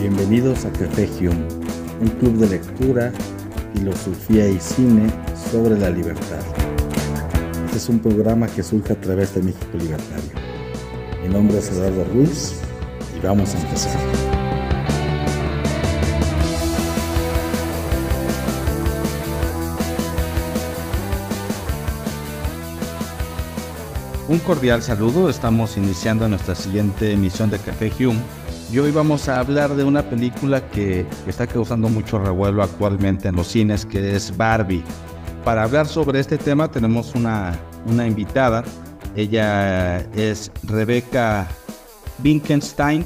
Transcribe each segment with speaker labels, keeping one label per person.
Speaker 1: Bienvenidos a Café Hume, un club de lectura, filosofía y cine sobre la libertad. Este es un programa que surge a través de México Libertario. Mi nombre es Eduardo Ruiz y vamos a empezar. Un cordial saludo, estamos iniciando nuestra siguiente emisión de Café Hume hoy vamos a hablar de una película que está causando mucho revuelo actualmente en los cines, que es Barbie. Para hablar sobre este tema tenemos una, invitada, ella es Rebeca Wittgenstein,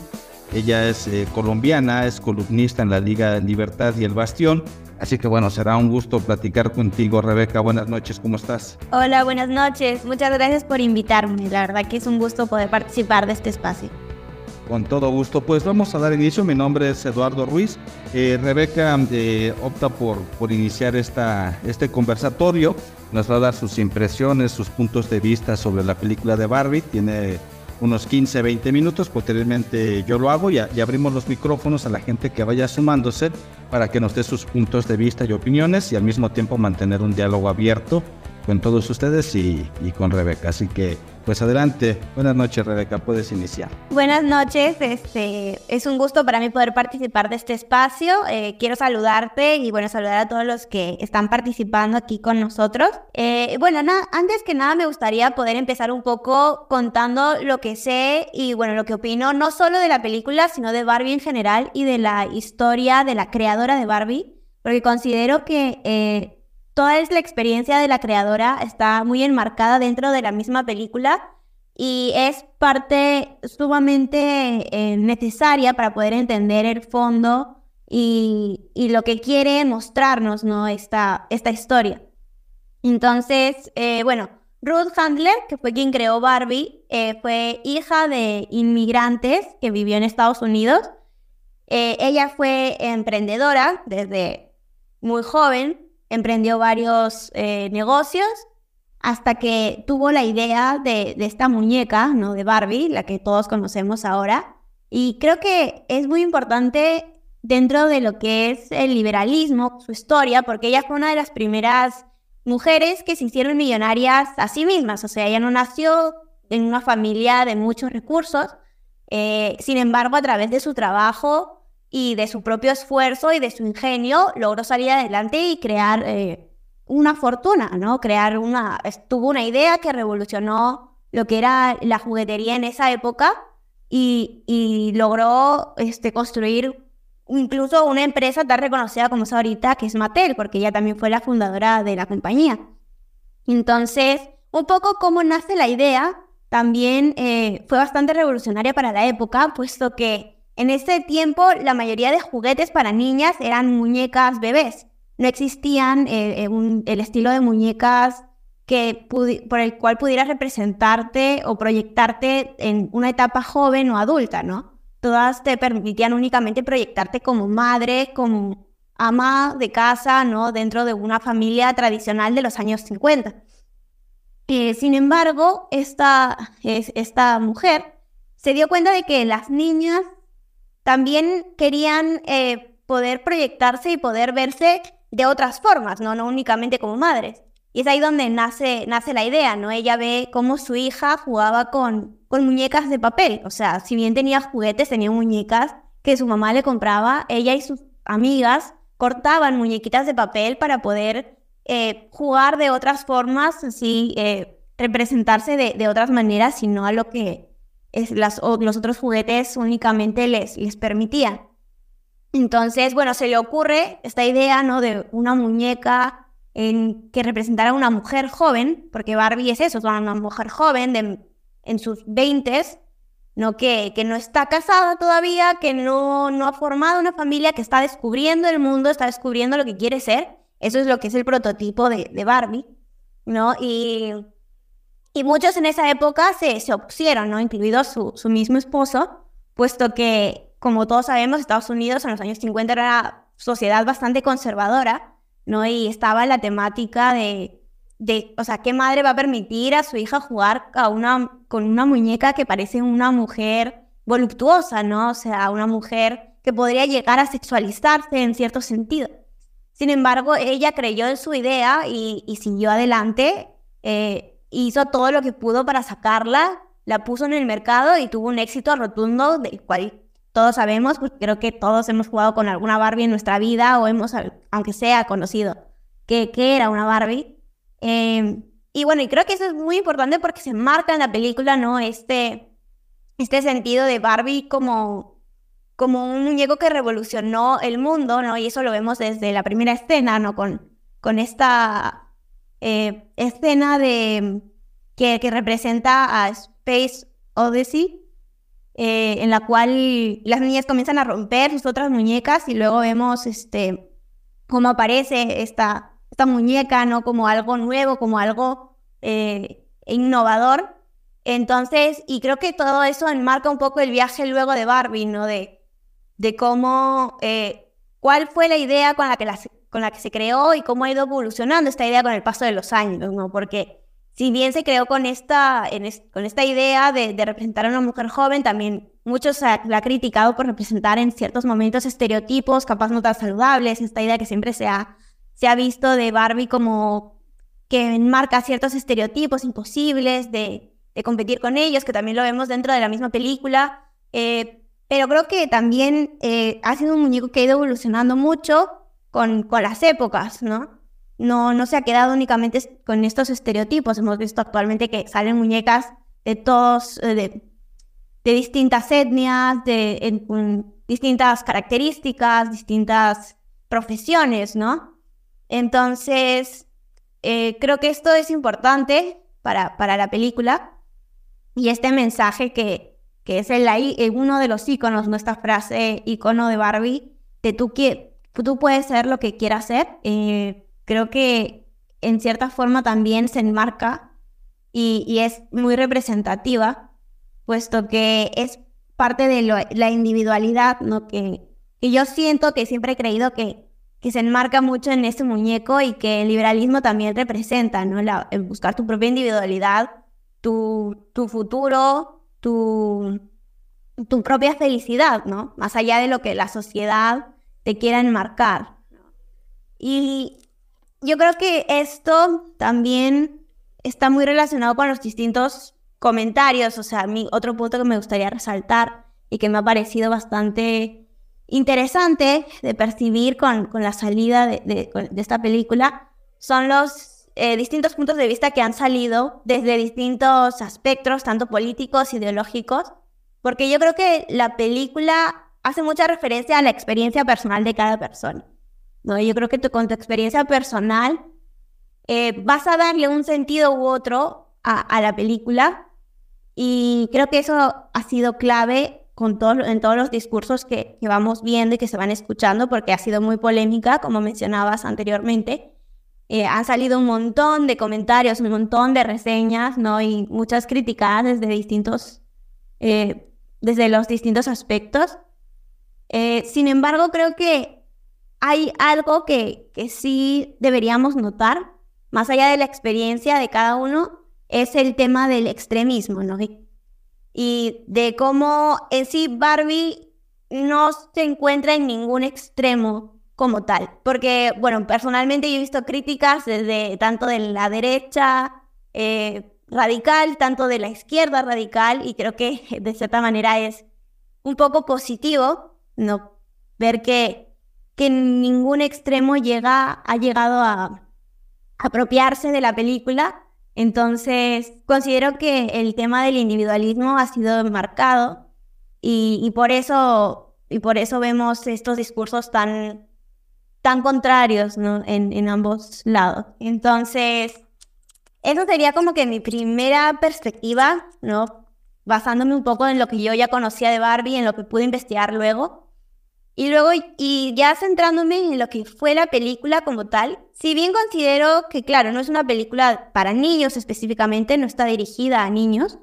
Speaker 1: ella es eh, colombiana, es columnista en la Liga Libertad y El Bastión Así que bueno, será un gusto platicar contigo, Rebeca. Buenas noches, ¿cómo estás?
Speaker 2: Hola, buenas noches. Muchas gracias por invitarme. La verdad que es un gusto poder participar de este espacio.
Speaker 1: Con todo gusto, pues vamos a dar inicio. Mi nombre es Eduardo Ruiz. Eh, Rebeca opta por, por iniciar este conversatorio. Nos va a dar sus impresiones, sus puntos de vista sobre la película de Barbie. Tiene unos 15, 20 minutos. Posteriormente yo lo hago y, y, abrimos los micrófonos a la gente que vaya sumándose para que nos dé sus puntos de vista y opiniones y al mismo tiempo mantener un diálogo abierto con todos ustedes y, con Rebeca. Así que pues adelante. Buenas noches, Rebeca. Puedes iniciar.
Speaker 2: Buenas noches. Este, es un gusto para mí poder participar de este espacio. Eh, quiero saludarte y bueno, saludar a todos los que están participando aquí con nosotros. Eh, bueno, antes que nada me gustaría poder empezar un poco contando lo que sé y bueno, lo que opino, no solo de la película, sino de Barbie en general y de la historia de la creadora de Barbie, porque considero que eh, toda la experiencia de la creadora está muy enmarcada dentro de la misma película y es parte sumamente eh, necesaria para poder entender el fondo y, lo que quiere mostrarnos ¿no? esta, esta historia. Entonces, eh, bueno, Ruth Handler, que fue quien creó Barbie, eh, fue hija de inmigrantes que vivió en Estados Unidos. ella fue emprendedora desde muy joven emprendió varios eh, negocios hasta que tuvo la idea de, esta muñeca, ¿no? De Barbie, la que todos conocemos ahora. Y creo que es muy importante dentro de lo que es el liberalismo, su historia, porque ella fue una de las primeras mujeres que se hicieron millonarias a sí mismas. O sea, ella no nació en una familia de muchos recursos. Eh, sin embargo, a través de su trabajo y de su propio esfuerzo y de su ingenio logró salir adelante y crear eh, una fortuna, ¿no? Crear una, tuvo una idea que revolucionó lo que era la juguetería en esa época y, logró este, construir incluso una empresa tan reconocida como es ahorita, que es Mattel, porque ella también fue la fundadora de la compañía. Entonces, un poco cómo nace la idea también eh, fue bastante revolucionaria para la época, puesto que en ese tiempo, la mayoría de juguetes para niñas eran muñecas bebés. No existían eh, eh, el estilo de muñecas que por el cual pudieras representarte o proyectarte en una etapa joven o adulta, ¿no? Todas te permitían únicamente proyectarte como madre, como ama de casa, ¿no? Dentro de una familia tradicional de los años 50. Eh, sin embargo, esta, esta mujer se dio cuenta de que las niñas también querían eh, poder proyectarse y poder verse de otras formas, ¿no? No únicamente como madres. Y es ahí donde nace, nace la idea, ¿no? Ella ve cómo su hija jugaba con, con muñecas de papel. O sea, si bien tenía juguetes, tenía muñecas que su mamá le compraba, ella y sus amigas cortaban muñequitas de papel para poder eh, jugar de otras formas, así eh, representarse de, de, otras maneras, sino a lo que las, los otros juguetes únicamente les, les permitían. Entonces, bueno, se le ocurre esta idea, ¿no? De una muñeca en, que representara a una mujer joven, porque Barbie es eso, es una mujer joven de, en sus veintes, ¿no? Que, que no está casada todavía, que no, no ha formado una familia, que está descubriendo el mundo, está descubriendo lo que quiere ser. Eso es lo que es el prototipo de, de Barbie, ¿no? Y y muchos en esa época se, se opusieron, ¿no? Incluido su, su mismo esposo, puesto que, como todos sabemos, Estados Unidos en los años 50 era una sociedad bastante conservadora, ¿no? Y estaba la temática de, de, o sea, ¿qué madre va a permitir a su hija jugar a una, con una muñeca que parece una mujer voluptuosa, ¿no? O sea, una mujer que podría llegar a sexualizarse en cierto sentido. Sin embargo, ella creyó en su idea y, siguió adelante, eh, hizo todo lo que pudo para sacarla, la puso en el mercado y tuvo un éxito rotundo del cual todos sabemos, porque creo que todos hemos jugado con alguna Barbie en nuestra vida o hemos, aunque sea, conocido qué, era una Barbie. Em, y bueno, y creo que eso es muy importante porque se marca en la película, ¿no? Este, este sentido de Barbie como, como un muñeco que revolucionó el mundo, ¿no? Y eso lo vemos desde la primera escena, ¿no? Con, con esta eh, escena de, que, que, representa a Space Odyssey, eh, en la cual las niñas comienzan a romper sus otras muñecas y luego vemos este, cómo aparece esta, esta muñeca, ¿no? Como algo nuevo, como algo eh, innovador. Entonces, y creo que todo eso enmarca un poco el viaje luego de Barbie, ¿no? De, de cómo, cuál fue la idea con la, que con la que se creó y cómo ha ido evolucionando esta idea con el paso de los años, ¿no? Porque si bien se creó con esta, con esta idea de, representar a una mujer joven, también muchos la ha criticado por representar en ciertos momentos estereotipos, capaz no tan saludables, esta idea que siempre se ha, se ha visto de Barbie como que enmarca ciertos estereotipos imposibles de, competir con ellos, que también lo vemos dentro de la misma película. Eh, pero creo que también eh, ha sido un muñeco que ha ido evolucionando mucho con, con las épocas, ¿no? no, no se ha quedado únicamente con estos estereotipos. Hemos visto actualmente que salen muñecas de todos, eh, de, distintas etnias, de distintas características, distintas profesiones, ¿no? Entonces, eh, creo que esto es importante para, para la película y este mensaje que, que es el, eh, uno de los iconos, nuestra frase icono de Barbie, de tú, que, tú puedes ser lo que quieras ser creo que en cierta forma también se enmarca y, es muy representativa, puesto que es parte de la individualidad, ¿no? Que, que yo siento que siempre he creído que, que se enmarca mucho en ese muñeco y que el liberalismo también representa, ¿no? Buscar tu propia individualidad, tu, tu futuro, tu, tu propia felicidad, ¿no? Más allá de lo que la sociedad te quiera enmarcar. Y yo creo que esto también está muy relacionado con los distintos comentarios. O sea, mi, otro punto que me gustaría resaltar y que me ha parecido bastante interesante de percibir con, con la salida de, de, esta película son los eh, distintos puntos de vista que han salido desde distintos aspectos, tanto políticos, ideológicos, porque yo creo que la película hace mucha referencia a la experiencia personal de cada persona. ¿no? Yo creo que con tu experiencia personal eh, vas a darle un sentido u otro a, la película y creo que eso ha sido clave con todo, en todos los discursos que, que, vamos viendo y que se van escuchando porque ha sido muy polémica, como mencionabas anteriormente. Eh, han salido un montón de comentarios, un montón de reseñas, ¿no? Y muchas críticas desde distintos, eh, desde los distintos aspectos. Sin embargo, creo que hay algo que, que sí deberíamos notar, más allá de la experiencia de cada uno, es el tema del extremismo, ¿no? Y de cómo en sí Barbie no se encuentra en ningún extremo como tal. Porque, bueno, personalmente he visto críticas desde tanto de la derecha eh, radical, tanto de la izquierda radical, y creo que de cierta manera es un poco positivo, ¿no? Ver que que ningún extremo llega, ha llegado a apropiarse de la película. Entonces, considero que el tema del individualismo ha sido marcado y, por, eso, y por eso vemos estos discursos tan, tan contrarios ¿no? en, en ambos lados. Entonces, eso sería como que mi primera perspectiva, ¿no? Basándome un poco en lo que yo ya conocía de Barbie, en lo que pude investigar luego. Y luego, y ya centrándome en lo que fue la película como tal, si bien considero que, claro, no es una película para niños específicamente, no está dirigida a niños,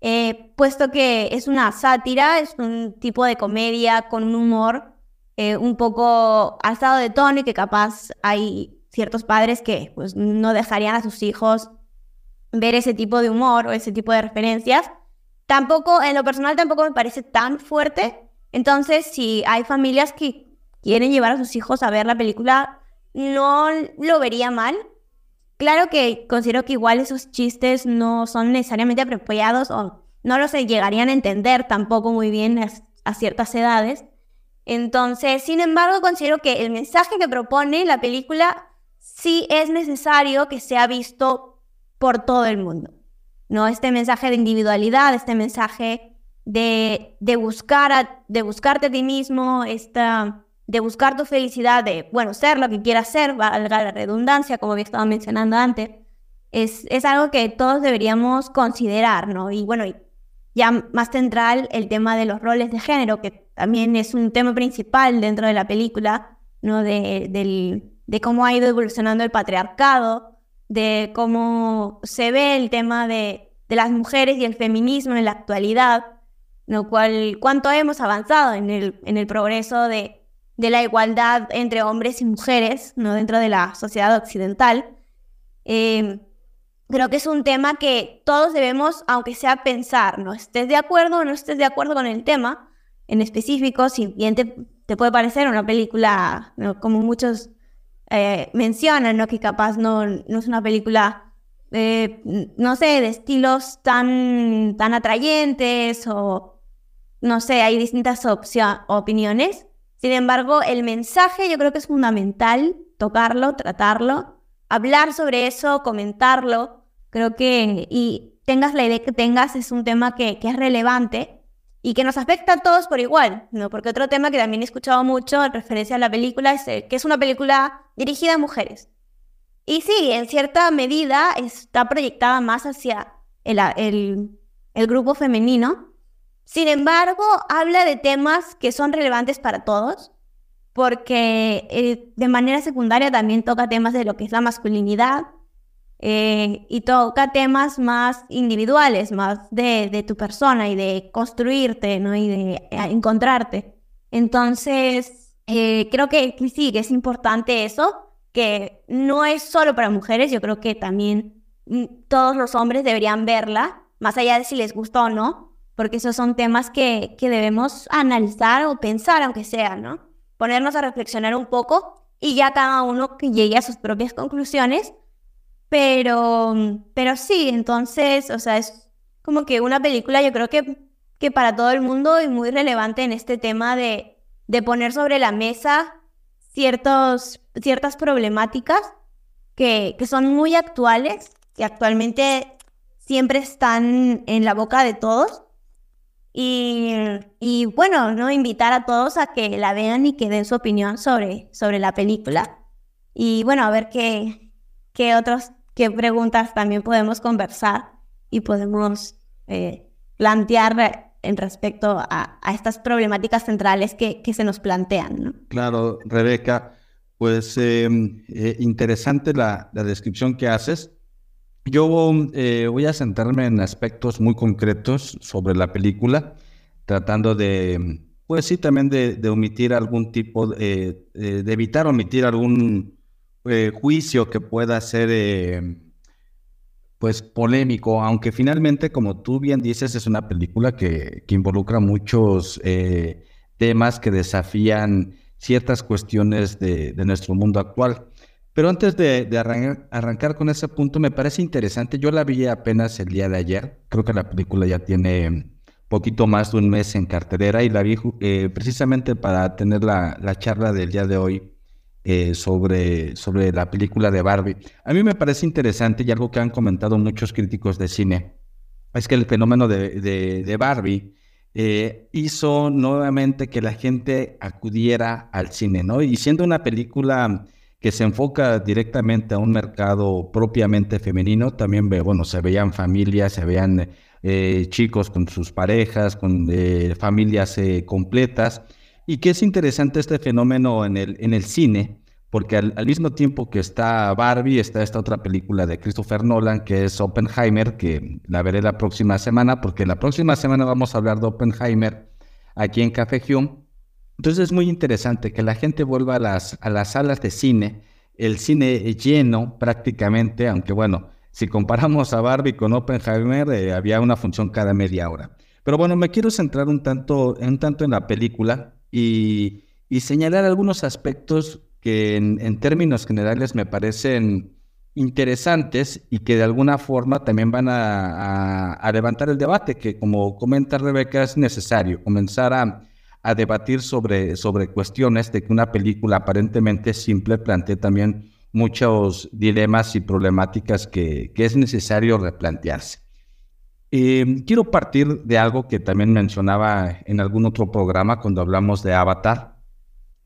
Speaker 2: eh, puesto que es una sátira, es un tipo de comedia con un humor eh, un poco alzado de tono y que capaz hay ciertos padres que pues, no dejarían a sus hijos ver ese tipo de humor o ese tipo de referencias. Tampoco, en lo personal, tampoco me parece tan fuerte, Entonces, si hay familias que quieren llevar a sus hijos a ver la película, no lo vería mal. Claro que considero que igual esos chistes no son necesariamente apropiados o no los llegarían a entender tampoco muy bien a, ciertas edades. Entonces, sin embargo, considero que el mensaje que propone la película sí es necesario que sea visto por todo el mundo. ¿no? Este mensaje de individualidad, este mensaje de, de, buscar de buscarte a ti mismo, esta, de buscar tu felicidad, de, bueno, ser lo que quieras ser, valga la redundancia, como había estado mencionando antes, es, es algo que todos deberíamos considerar, ¿no? Y bueno, ya más central el tema de los roles de género, que también es un tema principal dentro de la película, ¿no? De, del, de cómo ha ido evolucionando el patriarcado, de cómo se ve el tema de, de las mujeres y el feminismo en la actualidad, lo cual cuánto hemos avanzado en el, en el progreso de, de la igualdad entre hombres y mujeres ¿no? dentro de la sociedad occidental. Eh, creo que es un tema que todos debemos, aunque sea pensar, no estés de acuerdo o no estés de acuerdo con el tema en específico, si bien te, te puede parecer una película, como muchos eh, mencionan, ¿no? que capaz no, no es una película, eh, no sé, de estilos tan, tan atrayentes o, no sé, hay distintas opiniones. Sin embargo, el mensaje yo creo que es fundamental tocarlo, tratarlo, hablar sobre eso, comentarlo. Creo que, y tengas la idea que tengas, es un tema que, que es relevante y que nos afecta a todos por igual, ¿no? Porque otro tema que también he escuchado mucho en referencia a la película es que es una película dirigida a mujeres. Y sí, en cierta medida está proyectada más hacia el, el grupo femenino, sin embargo, habla de temas que son relevantes para todos, porque eh, de manera secundaria también toca temas de lo que es la masculinidad eh, y toca temas más individuales, más de, tu persona y de construirte, ¿no? Y de eh, encontrarte. Entonces, creo que, sí, que es importante eso, que no es solo para mujeres, yo creo que también mm, todos los hombres deberían verla, más allá de si les gusta o no, porque esos son temas que, que debemos analizar o pensar, aunque sea, ¿no? Ponernos a reflexionar un poco y ya cada uno que llegue a sus propias conclusiones, pero, pero sí, entonces, o sea, es como que una película yo creo que, que para todo el mundo y muy relevante en este tema de, de poner sobre la mesa ciertos, ciertas problemáticas que, que son muy actuales, que actualmente siempre están en la boca de todos y, bueno, ¿no? Invitar a todos a que la vean y que den su opinión sobre, sobre la película. Y bueno, a ver qué, qué otras qué preguntas también podemos conversar y podemos eh, plantear en respecto a, estas problemáticas centrales que, se nos plantean.
Speaker 1: Claro, Rebeca, pues em, eh, interesante la, la, descripción que haces. Yo eh, voy a centrarme en aspectos muy concretos sobre la película, tratando de, pues sí, también de, omitir algún tipo, de, eh, de evitar omitir algún eh, juicio que pueda ser, pues, polémico, aunque finalmente, como tú bien dices, es una película que, que involucra muchos temas que desafían ciertas cuestiones de nuestro mundo actual. Pero antes de, arrancar, con ese punto, me parece interesante. Yo la vi apenas el día de ayer. Creo que la película ya tiene poquito más de un mes en cartelera y la vi eh, precisamente para tener la, charla del día de hoy eh, sobre, la película de Barbie. A mí me parece interesante y algo que han comentado muchos críticos de cine es que el fenómeno de, Barbie eh, hizo nuevamente que la gente acudiera al cine, ¿no? Y siendo una película que se enfoca directamente a un mercado propiamente femenino. También ve, bueno, se veían familias, se veían eh, chicos con sus parejas, con eh, familias eh, completas. Y que es interesante este fenómeno en el, en el cine, porque al, mismo tiempo que está Barbie, está esta otra película de Christopher Nolan, que es Oppenheimer, que la veré la próxima semana, porque la próxima semana vamos a hablar de Oppenheimer aquí en Café Hume. Entonces es muy interesante que la gente vuelva a las, a las salas de cine, el cine lleno prácticamente, aunque bueno, si comparamos a Barbie con Oppenheimer, eh, había una función cada media hora. Pero bueno, me quiero centrar un tanto, un tanto en la película y, señalar algunos aspectos que en, términos generales me parecen interesantes y que de alguna forma también van a, levantar el debate, que como comenta Rebeca es necesario comenzar a, debatir sobre, sobre cuestiones de que una película aparentemente simple plantea también muchos dilemas y problemáticas que, que es necesario replantearse. Eh, quiero partir de algo que también mencionaba en algún otro programa cuando hablamos de Avatar,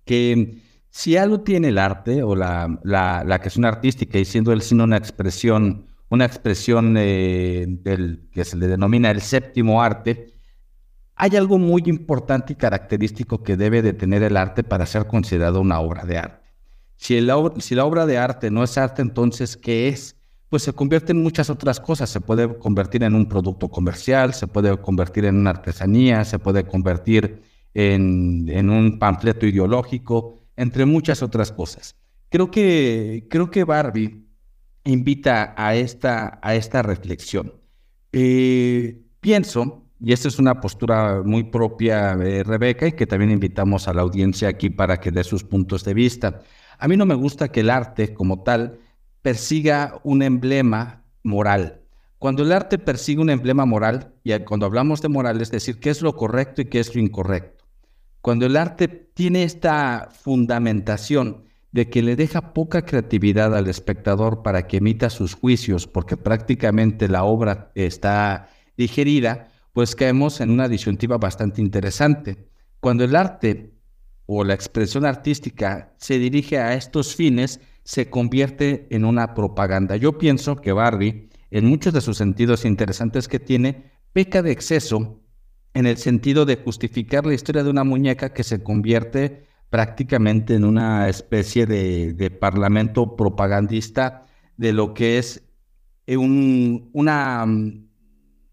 Speaker 1: que si algo tiene el arte o la, la, la creación artística y siendo el cine una expresión, una expresión eh, del, que se le denomina el séptimo arte, hay algo muy importante y característico que debe de tener el arte para ser considerado una obra de arte. Si, la obra de arte no es arte, entonces, ¿qué es? Pues se convierte en muchas otras cosas. Se puede convertir en un producto comercial, se puede convertir en una artesanía, se puede convertir en, en un panfleto ideológico, entre muchas otras cosas. Creo que, creo que Barbie invita a esta, a esta reflexión. Eh, pienso, y esta es una postura muy propia Rebeca y que también invitamos a la audiencia aquí para que dé sus puntos de vista. A mí no me gusta que el arte como tal persiga un emblema moral. Cuando el arte persigue un emblema moral, y cuando hablamos de moral, es decir, qué es lo correcto y qué es lo incorrecto. Cuando el arte tiene esta fundamentación de que le deja poca creatividad al espectador para que emita sus juicios, porque prácticamente la obra está digerida, pues caemos en una disyuntiva bastante interesante. Cuando el arte o la expresión artística se dirige a estos fines, se convierte en una propaganda. Yo pienso que Barbie, en muchos de sus sentidos interesantes que tiene, peca de exceso en el sentido de justificar la historia de una muñeca que se convierte prácticamente en una especie de, parlamento propagandista de lo que es una mm,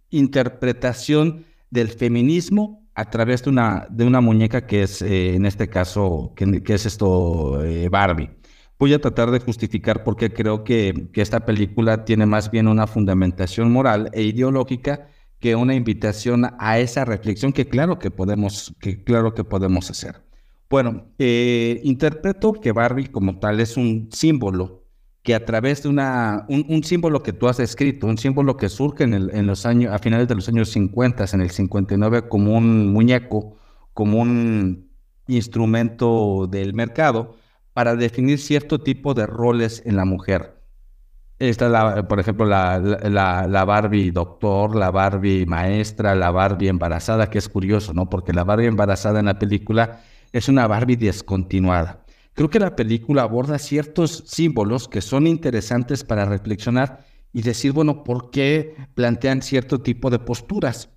Speaker 1: interpretación del feminismo a través de una, de una muñeca que es, eh, en este caso, que, es esto, eh, Barbie. Voy a tratar de justificar por qué creo que, que, esta película tiene más bien una fundamentación moral e ideológica que una invitación a esa reflexión que claro que podemos, que claro que podemos hacer. Bueno, eh, interpreto que Barbie como tal es un símbolo que a través de una, un, símbolo que tú has escrito, un símbolo que surge en, el, en, los años, a finales de los años 50, en el 59, como un muñeco, como un instrumento del mercado, para definir cierto tipo de roles en la mujer. Está, la, por ejemplo, la, la, la, Barbie doctor, la Barbie maestra, la Barbie embarazada, que es curioso, ¿no? Porque la Barbie embarazada en la película es una Barbie descontinuada. Creo que la película aborda ciertos símbolos que son interesantes para reflexionar y decir, bueno, ¿por qué plantean cierto tipo de posturas?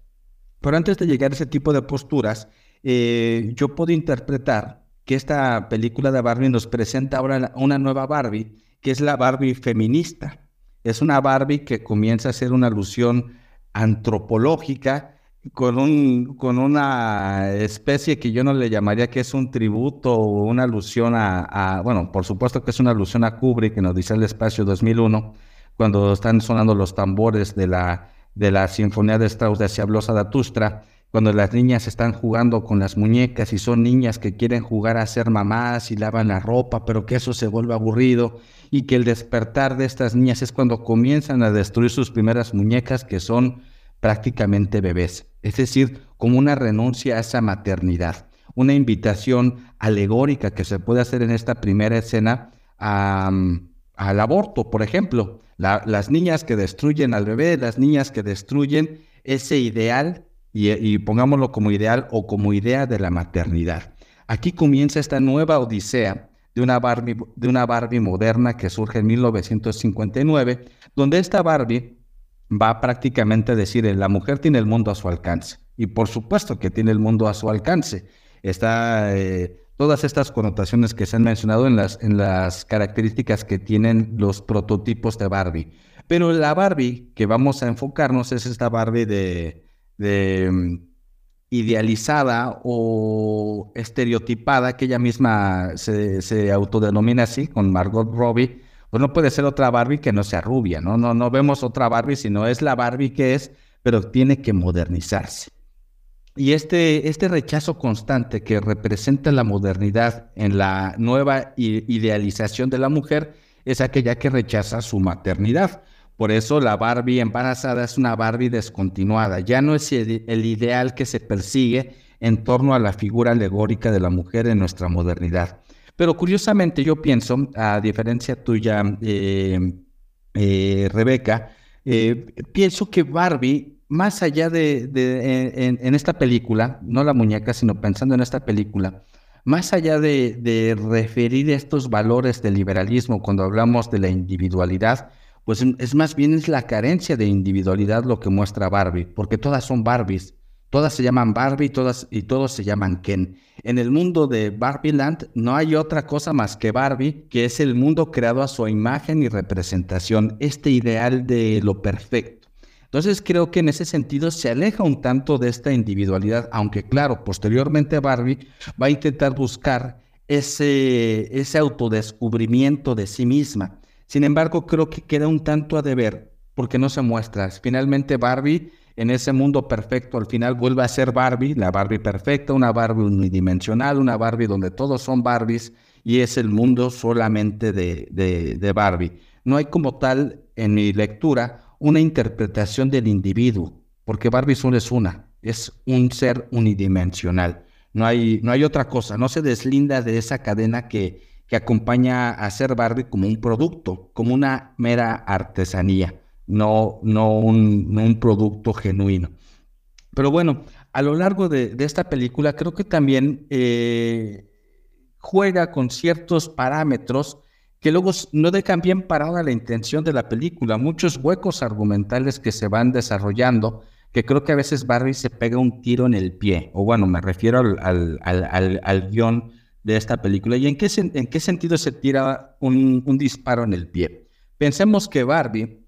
Speaker 1: Pero antes de llegar a ese tipo de posturas, eh, yo puedo interpretar que esta película de Barbie nos presenta ahora una nueva Barbie, que es la Barbie feminista. Es una Barbie que comienza a ser una alusión antropológica con, un, con una especie que yo no le llamaría que es un tributo o una alusión a, bueno, por supuesto que es una alusión a Kubrick que nos dice el espacio 2001, cuando están sonando los tambores de la, de la Sinfonía de Strauss de Hacia Zaratustra, cuando las niñas están jugando con las muñecas y son niñas que quieren jugar a ser mamás y lavan la ropa, pero que eso se vuelve aburrido y que el despertar de estas niñas es cuando comienzan a destruir sus primeras muñecas que son prácticamente bebés, es decir, como una renuncia a esa maternidad, una invitación alegórica que se puede hacer en esta primera escena al aborto, por ejemplo, las niñas que destruyen al bebé, las niñas que destruyen ese ideal, y, y pongámoslo como ideal o como idea de la maternidad. Aquí comienza esta nueva odisea de una Barbie, de una Barbie moderna que surge en 1959, donde esta Barbie va prácticamente a decir, la mujer tiene el mundo a su alcance. Y por supuesto que tiene el mundo a su alcance. Está eh, todas estas connotaciones que se han mencionado en las, en las características que tienen los prototipos de Barbie. Pero la Barbie que vamos a enfocarnos es esta Barbie de, de mm, idealizada o estereotipada, que ella misma se, se autodenomina así, con Margot Robbie, pues no puede ser otra Barbie que no sea rubia, ¿no? No, no vemos otra Barbie, sino es la Barbie que es, pero tiene que modernizarse. y este, este rechazo constante que representa la modernidad en la nueva idealización de la mujer es aquella que rechaza su maternidad. Por eso la Barbie embarazada es una Barbie descontinuada. Ya no es el ideal que se persigue en torno a la figura alegórica de la mujer en nuestra modernidad. Pero curiosamente yo pienso, a diferencia tuya, eh, eh, Rebeca, eh, pienso que Barbie, más allá de, en, esta película, no la muñeca, sino pensando en esta película, más allá de, de referir estos valores del liberalismo cuando hablamos de la individualidad, pues es más bien es la carencia de individualidad lo que muestra Barbie, porque todas son Barbies. Todas se llaman Barbie todas, y todos se llaman Ken. En el mundo de Barbie Land no hay otra cosa más que Barbie, que es el mundo creado a su imagen y representación, este ideal de lo perfecto. Entonces creo que en ese sentido se aleja un tanto de esta individualidad, aunque claro, posteriormente Barbie va a intentar buscar ese, ese autodescubrimiento de sí misma. Sin embargo, creo que queda un tanto a deber porque no se muestra. Finalmente Barbie en ese mundo perfecto al final vuelve a ser Barbie, la Barbie perfecta, una Barbie unidimensional, una Barbie donde todos son Barbies y es el mundo solamente de, de, Barbie. No hay como tal en mi lectura una interpretación del individuo, porque Barbie solo es una, es un ser unidimensional. No hay, no hay otra cosa, no se deslinda de esa cadena que, que acompaña a ser Barbie como un producto, como una mera artesanía no, no, un, producto genuino. Pero bueno, a lo largo de, esta película creo que también eh, juega con ciertos parámetros que luego no dejan bien parada la intención de la película, muchos huecos argumentales que se van desarrollando, que creo que a veces Barry se pega un tiro en el pie, o bueno, me refiero al, al, guion de esta película. ¿Y en qué, en qué sentido se tira un, un disparo en el pie? Pensemos que Barbie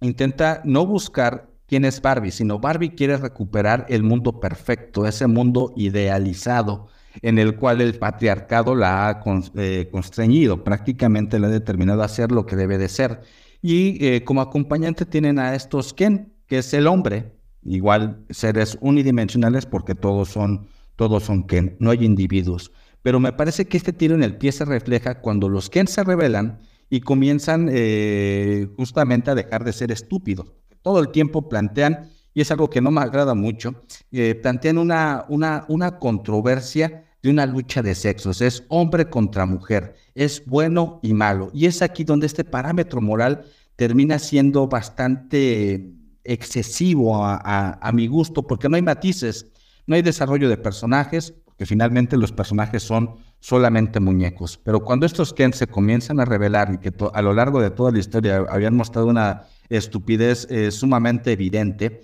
Speaker 1: intenta no buscar quién es Barbie, sino Barbie quiere recuperar el mundo perfecto, ese mundo idealizado en el cual el patriarcado la ha eh, constreñido, prácticamente le ha determinado a hacer lo que debe de ser. Y eh, como acompañante tienen a estos Ken, que es el hombre, igual seres unidimensionales porque todos son, todos son Ken, no hay individuos. Pero me parece que este tiro en el pie se refleja cuando los Ken se revelan y comienzan eh, justamente a dejar de ser estúpidos. Todo el tiempo plantean, y es algo que no me agrada mucho, eh, plantean una, una, una controversia de una lucha de sexos, es hombre contra mujer, es bueno y malo. Y es aquí donde este parámetro moral termina siendo bastante excesivo a mi gusto, porque no hay matices, no hay desarrollo de personajes, porque finalmente los personajes son solamente muñecos. Pero cuando estos Ken se comienzan a revelar y que a lo largo de toda la historia habían mostrado una estupidez eh, sumamente evidente,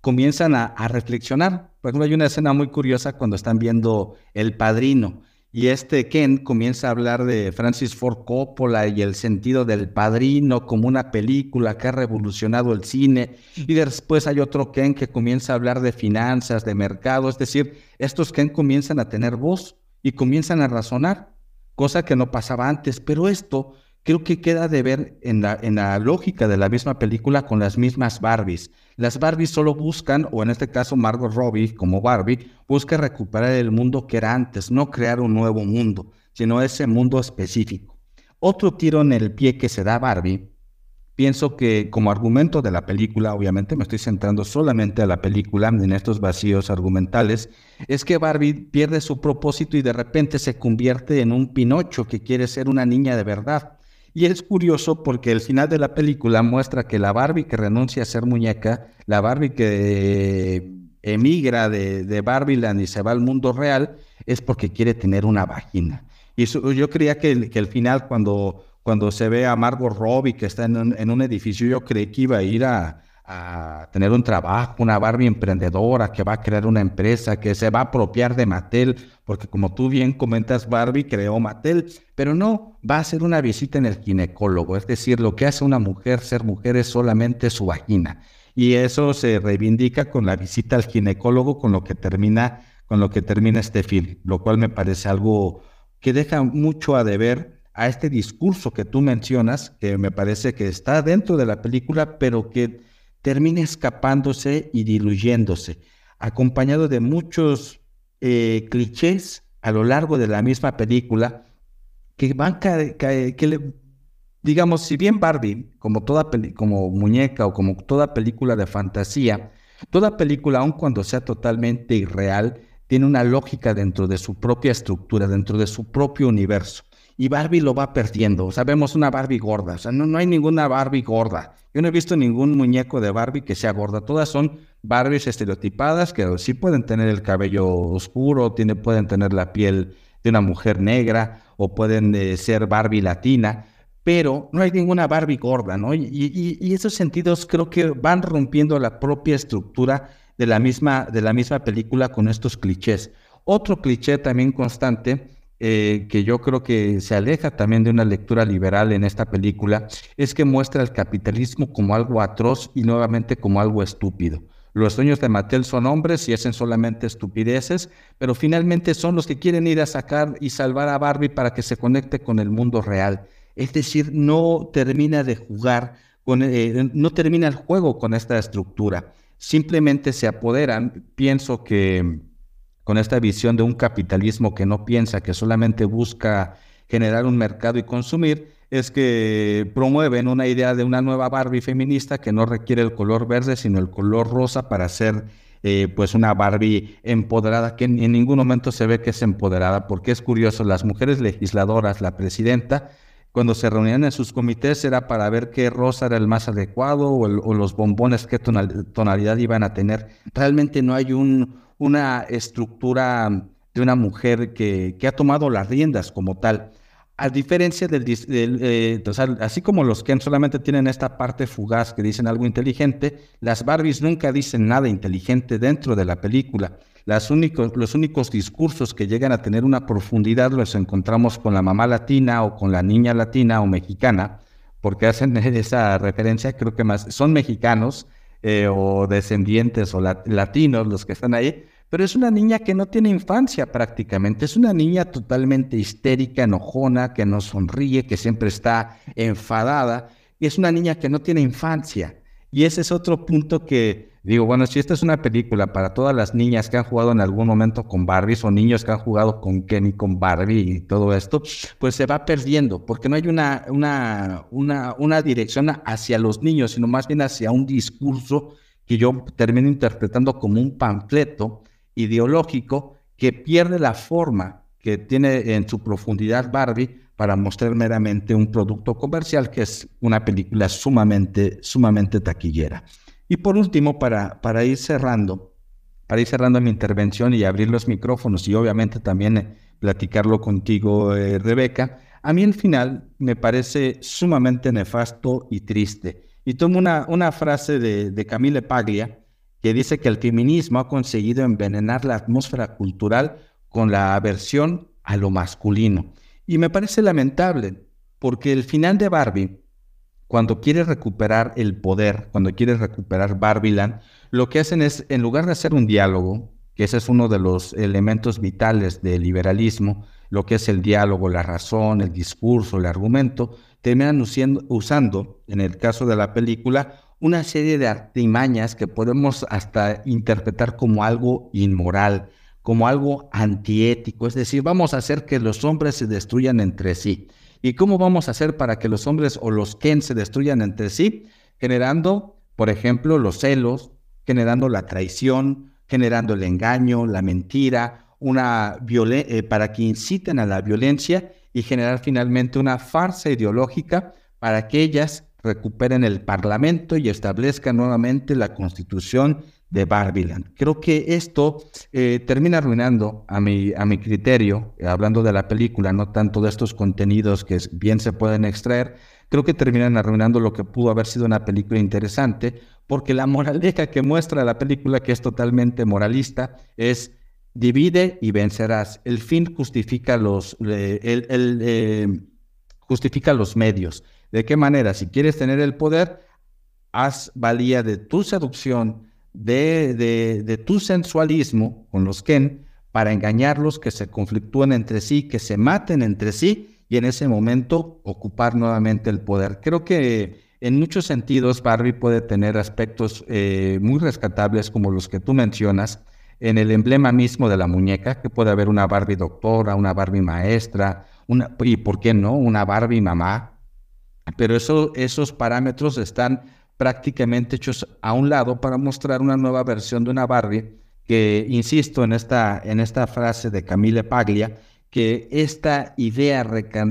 Speaker 1: comienzan a, reflexionar. Por ejemplo, hay una escena muy curiosa cuando están viendo El Padrino y este Ken comienza a hablar de Francis Ford Coppola y el sentido del Padrino como una película que ha revolucionado el cine. Y después hay otro Ken que comienza a hablar de finanzas, de mercado. Es decir, estos Ken comienzan a tener voz y comienzan a razonar, cosa que no pasaba antes, pero esto creo que queda de ver en la, en la lógica de la misma película con las mismas Barbies. Las Barbies solo buscan, o en este caso Margot Robbie como Barbie, busca recuperar el mundo que era antes, no crear un nuevo mundo, sino ese mundo específico. Otro tiro en el pie que se da Barbie Pienso que como argumento de la película, obviamente me estoy centrando solamente a la película en estos vacíos argumentales, es que Barbie pierde su propósito y de repente se convierte en un Pinocho que quiere ser una niña de verdad. Y es curioso porque el final de la película muestra que la Barbie que renuncia a ser muñeca, la Barbie que emigra de, de Barbieland y se va al mundo real, es porque quiere tener una vagina. Y yo creía que, que el final, cuando cuando se ve a Margot Robbie que está en un, edificio, yo creí que iba a ir a, tener un trabajo, una Barbie emprendedora que va a crear una empresa, que se va a apropiar de Mattel, porque como tú bien comentas, Barbie creó Mattel, pero no, va a hacer una visita en el ginecólogo, es decir, lo que hace una mujer ser mujer es solamente su vagina. Y eso se reivindica con la visita al ginecólogo, con lo que termina, con lo que termina este film, lo cual me parece algo que deja mucho a deber a este discurso que tú mencionas, que me parece que está dentro de la película, pero que termina escapándose y diluyéndose. acompañado de muchos eh, clichés a lo largo de la misma película que van que digamos, si bien Barbie, como toda como muñeca o como toda película de fantasía, toda película, aun cuando sea totalmente irreal, tiene una lógica dentro de su propia estructura, dentro de su propio universo. Y Barbie lo va perdiendo. O sea, vemos una Barbie gorda. O sea, no, no hay ninguna Barbie gorda. Yo no he visto ningún muñeco de Barbie que sea gorda. Todas son Barbies estereotipadas que sí pueden tener el cabello oscuro, tiene, pueden tener la piel de una mujer negra o pueden eh, ser Barbie latina, pero no hay ninguna Barbie gorda, ¿no? Y, esos sentidos creo que van rompiendo la propia estructura de la misma, de la misma película con estos clichés. Otro cliché también constante eh, que yo creo que se aleja también de una lectura liberal en esta película, es que muestra el capitalismo como algo atroz y nuevamente como algo estúpido. Los dueños de Mattel son hombres y hacen solamente estupideces, pero finalmente son los que quieren ir a sacar y salvar a Barbie para que se conecte con el mundo real. Es decir, no termina de jugar, con, eh, no termina el juego con esta estructura. Simplemente se apoderan. Pienso que con esta visión de un capitalismo que no piensa, que solamente busca generar un mercado y consumir, es que promueven una idea de una nueva Barbie feminista que no requiere el color verde, sino el color rosa para ser eh, pues una Barbie empoderada, que en, ningún momento se ve que es empoderada, porque es curioso, las mujeres legisladoras, la presidenta, cuando se reunían en sus comités era para ver qué rosa era el más adecuado o, los bombones qué tonalidad iban a tener. Realmente no hay un, una estructura de una mujer que, que ha tomado las riendas como tal. A diferencia del, eh, así como los Ken solamente tienen esta parte fugaz que dicen algo inteligente, las Barbies nunca dicen nada inteligente dentro de la película. Las únicos, los únicos discursos que llegan a tener una profundidad los encontramos con la mamá latina o con la niña latina o mexicana, porque hacen esa referencia, creo que más son mexicanos eh, o descendientes o latinos los que están ahí, pero es una niña que no tiene infancia prácticamente, es una niña totalmente histérica, enojona, que no sonríe, que siempre está enfadada, y es una niña que no tiene infancia. Y ese es otro punto que digo, bueno, si esta es una película para todas las niñas que han jugado en algún momento con Barbie o niños que han jugado con Kenny, con Barbie y todo esto, pues se va perdiendo, porque no hay una, una, una, una dirección hacia los niños, sino más bien hacia un discurso que yo termino interpretando como un panfleto ideológico que pierde la forma que tiene en su profundidad Barbie para mostrar meramente un producto comercial que es una película sumamente, sumamente taquillera. Y por último, para, para ir cerrando, para ir cerrando mi intervención y abrir los micrófonos y obviamente también eh, platicarlo contigo, eh, Rebeca, a mí el final me parece sumamente nefasto y triste. Y tomo una, una frase de, de Camille Paglia, que dice que el feminismo ha conseguido envenenar la atmósfera cultural con la aversión a lo masculino. Y me parece lamentable, porque el final de Barbie, cuando quiere recuperar el poder, cuando quiere recuperar Barbieland, lo que hacen es, en lugar de hacer un diálogo, que ese es uno de los elementos vitales del liberalismo, lo que es el diálogo, la razón, el discurso, el argumento, terminan usando, en el caso de la película, una serie de artimañas que podemos hasta interpretar como algo inmoral, como algo antiético, es decir, vamos a hacer que los hombres se destruyan entre sí. ¿Y cómo vamos a hacer para que los hombres o los Ken se destruyan entre sí? Generando, por ejemplo, los celos, generando la traición, generando el engaño, la mentira, una eh, para que inciten a la violencia y generar finalmente una farsa ideológica para que ellas recuperen el Parlamento y establezcan nuevamente la constitución de Barbiland. Creo que esto eh, termina arruinando a mi, a mi criterio, eh, hablando de la película, no tanto de estos contenidos que bien se pueden extraer, creo que terminan arruinando lo que pudo haber sido una película interesante, porque la moraleja que muestra la película, que es totalmente moralista, es divide y vencerás. El fin justifica los, el, el, justifica los medios. ¿De qué manera? Si quieres tener el poder, haz valía de tu seducción, de, de, tu sensualismo con los Ken, para engañarlos, que se conflictúen entre sí, que se maten entre sí y en ese momento ocupar nuevamente el poder. Creo que en muchos sentidos Barbie puede tener aspectos eh, muy rescatables como los que tú mencionas, en el emblema mismo de la muñeca, que puede haber una Barbie doctora, una Barbie maestra, una, y por qué no, una Barbie mamá. Pero eso, esos parámetros están prácticamente hechos a un lado para mostrar una nueva versión de una Barbie que, insisto en esta, en esta frase de Camille Paglia, que esta idea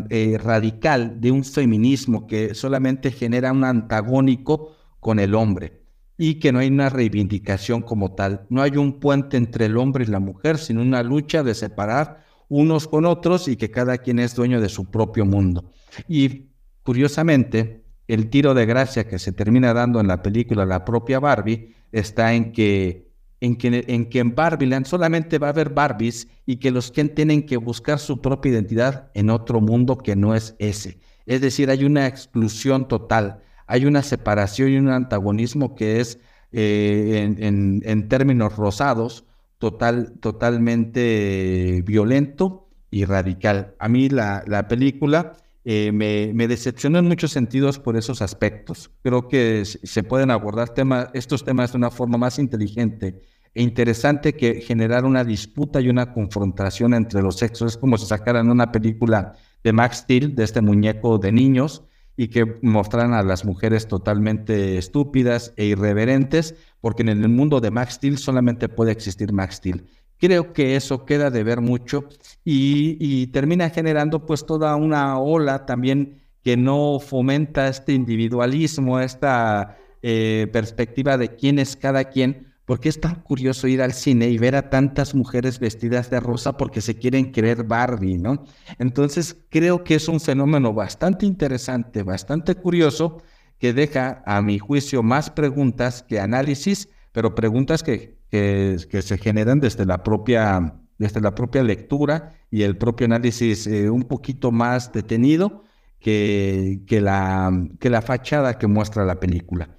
Speaker 1: eh, radical de un feminismo que solamente genera un antagónico con el hombre y que no hay una reivindicación como tal. No hay un puente entre el hombre y la mujer, sino una lucha de separar unos con otros y que cada quien es dueño de su propio mundo. Y curiosamente, el tiro de gracia que se termina dando en la película La propia Barbie está en que en que, en que en Barbieland solamente va a haber Barbies y que los que tienen que buscar su propia identidad en otro mundo que no es ese. Es decir, hay una exclusión total, hay una separación y un antagonismo que es, eh, en, términos rosados, total, totalmente violento y radical. A mí la, la película eh, me, me, decepcionó en muchos sentidos por esos aspectos. Creo que se pueden abordar estos temas de una forma más inteligente e interesante que generar una disputa y una confrontación entre los sexos. Es como si sacaran una película de Max Steel, de este muñeco de niños, y que mostraran a las mujeres totalmente estúpidas e irreverentes, porque en el mundo de Max Steel solamente puede existir Max Steel. Creo que eso queda de ver mucho y, termina generando pues toda una ola también que no fomenta este individualismo, esta eh, perspectiva de quién es cada quien, porque es tan curioso ir al cine y ver a tantas mujeres vestidas de rosa porque se quieren creer Barbie, ¿no? Entonces creo que es un fenómeno bastante interesante, bastante curioso, que deja a mi juicio más preguntas que análisis, pero preguntas que que, se generan desde la propia, desde la propia lectura y el propio análisis eh, un poquito más detenido que, que, la, que la fachada que muestra la película.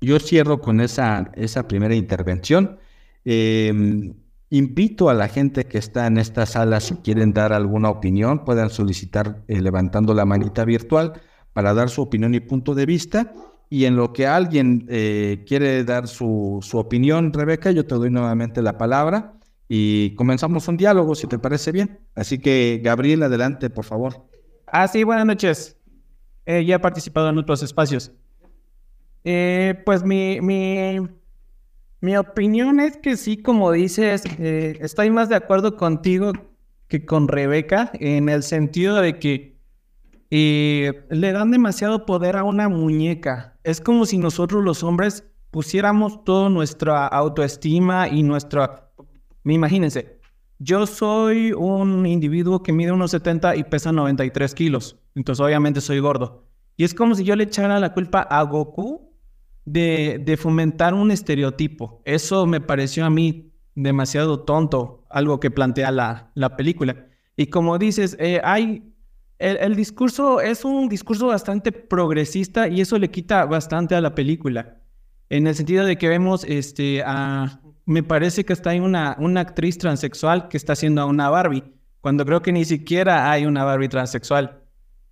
Speaker 1: Yo cierro con esa, esa primera intervención. Em, invito a la gente que está en esta sala, si quieren dar alguna opinión, puedan solicitar eh, levantando la manita virtual para dar su opinión y punto de vista y en lo que alguien eh, quiere dar su, su, opinión, Rebeca, yo te doy nuevamente la palabra y comenzamos un diálogo, si te parece bien. Así que, Gabriel, adelante, por favor.
Speaker 3: Ah, sí, buenas noches. Eh, ya he participado en otros espacios. Eh, pues mi, mi, mi, opinión es que sí, como dices, estoy más de acuerdo contigo que con Rebeca, en el sentido de que y le dan demasiado poder a una muñeca. Es como si nosotros los hombres pusiéramos toda nuestra autoestima y nuestra... Imagínense, yo soy un individuo que mide unos 70 y pesa 93 kilos, entonces obviamente soy gordo. Y es como si yo le echara la culpa a Goku de, de fomentar un estereotipo. Eso me pareció a mí demasiado tonto, algo que plantea la, la película. Y como dices, eh, hay el, discurso es un discurso bastante progresista y eso le quita bastante a la película. En el sentido de que vemos, este, me parece que está ahí una, una actriz transexual que está haciendo a una Barbie, cuando creo que ni siquiera hay una Barbie transexual.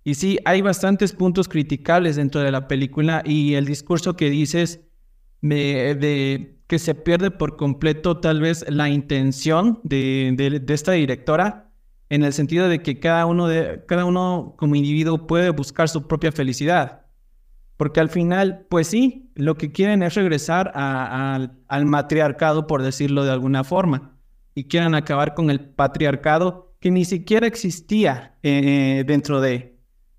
Speaker 3: Y sí, hay bastantes puntos criticables dentro de la película y el discurso que dices de, de que se pierde por completo tal vez la intención de, de esta directora en el sentido de que cada uno, de, cada uno como individuo puede buscar su propia felicidad. Porque al final, pues sí, lo que quieren es regresar al matriarcado, por decirlo de alguna forma, y quieren acabar con el patriarcado que ni siquiera existía eh, dentro de,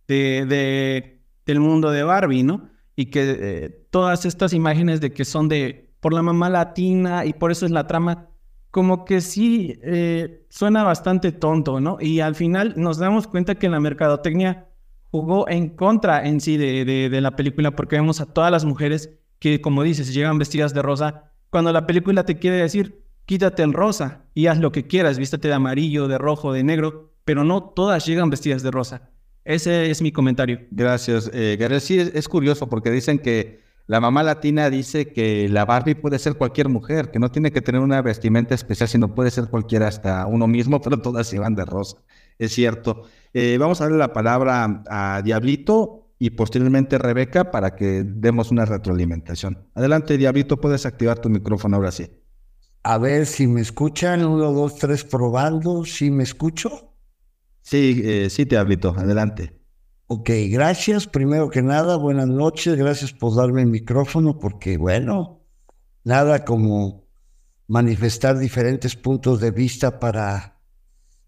Speaker 3: de, del mundo de Barbie, ¿no? Y que eh, todas estas imágenes de que son de por la mamá latina y por eso es la trama, como que sí eh, suena bastante tonto, ¿no? Y al final nos damos cuenta que la mercadotecnia jugó en contra en sí de, de, la película porque vemos a todas las mujeres que, como dices, llegan vestidas de rosa, cuando la película te quiere decir, quítate el rosa y haz lo que quieras, vístate de amarillo, de rojo, de negro, pero no todas llegan vestidas de rosa. Ese es mi comentario.
Speaker 1: Gracias, eh, Sí, es curioso porque dicen que la mamá latina dice que la Barbie puede ser cualquier mujer, que no tiene que tener una vestimenta especial, sino puede ser cualquiera hasta uno mismo, pero todas se van de rosa. Es cierto. Eh, vamos a darle la palabra a Diablito y posteriormente Rebeca para que demos una retroalimentación. Adelante, Diablito, puedes activar tu micrófono ahora sí.
Speaker 4: A ver si me escuchan. Uno, dos, tres, probando. ¿Sí me escucho?
Speaker 1: Sí, eh, sí te habito. Adelante.
Speaker 4: Ok, gracias. Primero que nada, buenas noches. Gracias por darme el micrófono porque, bueno, nada como manifestar diferentes puntos de vista para,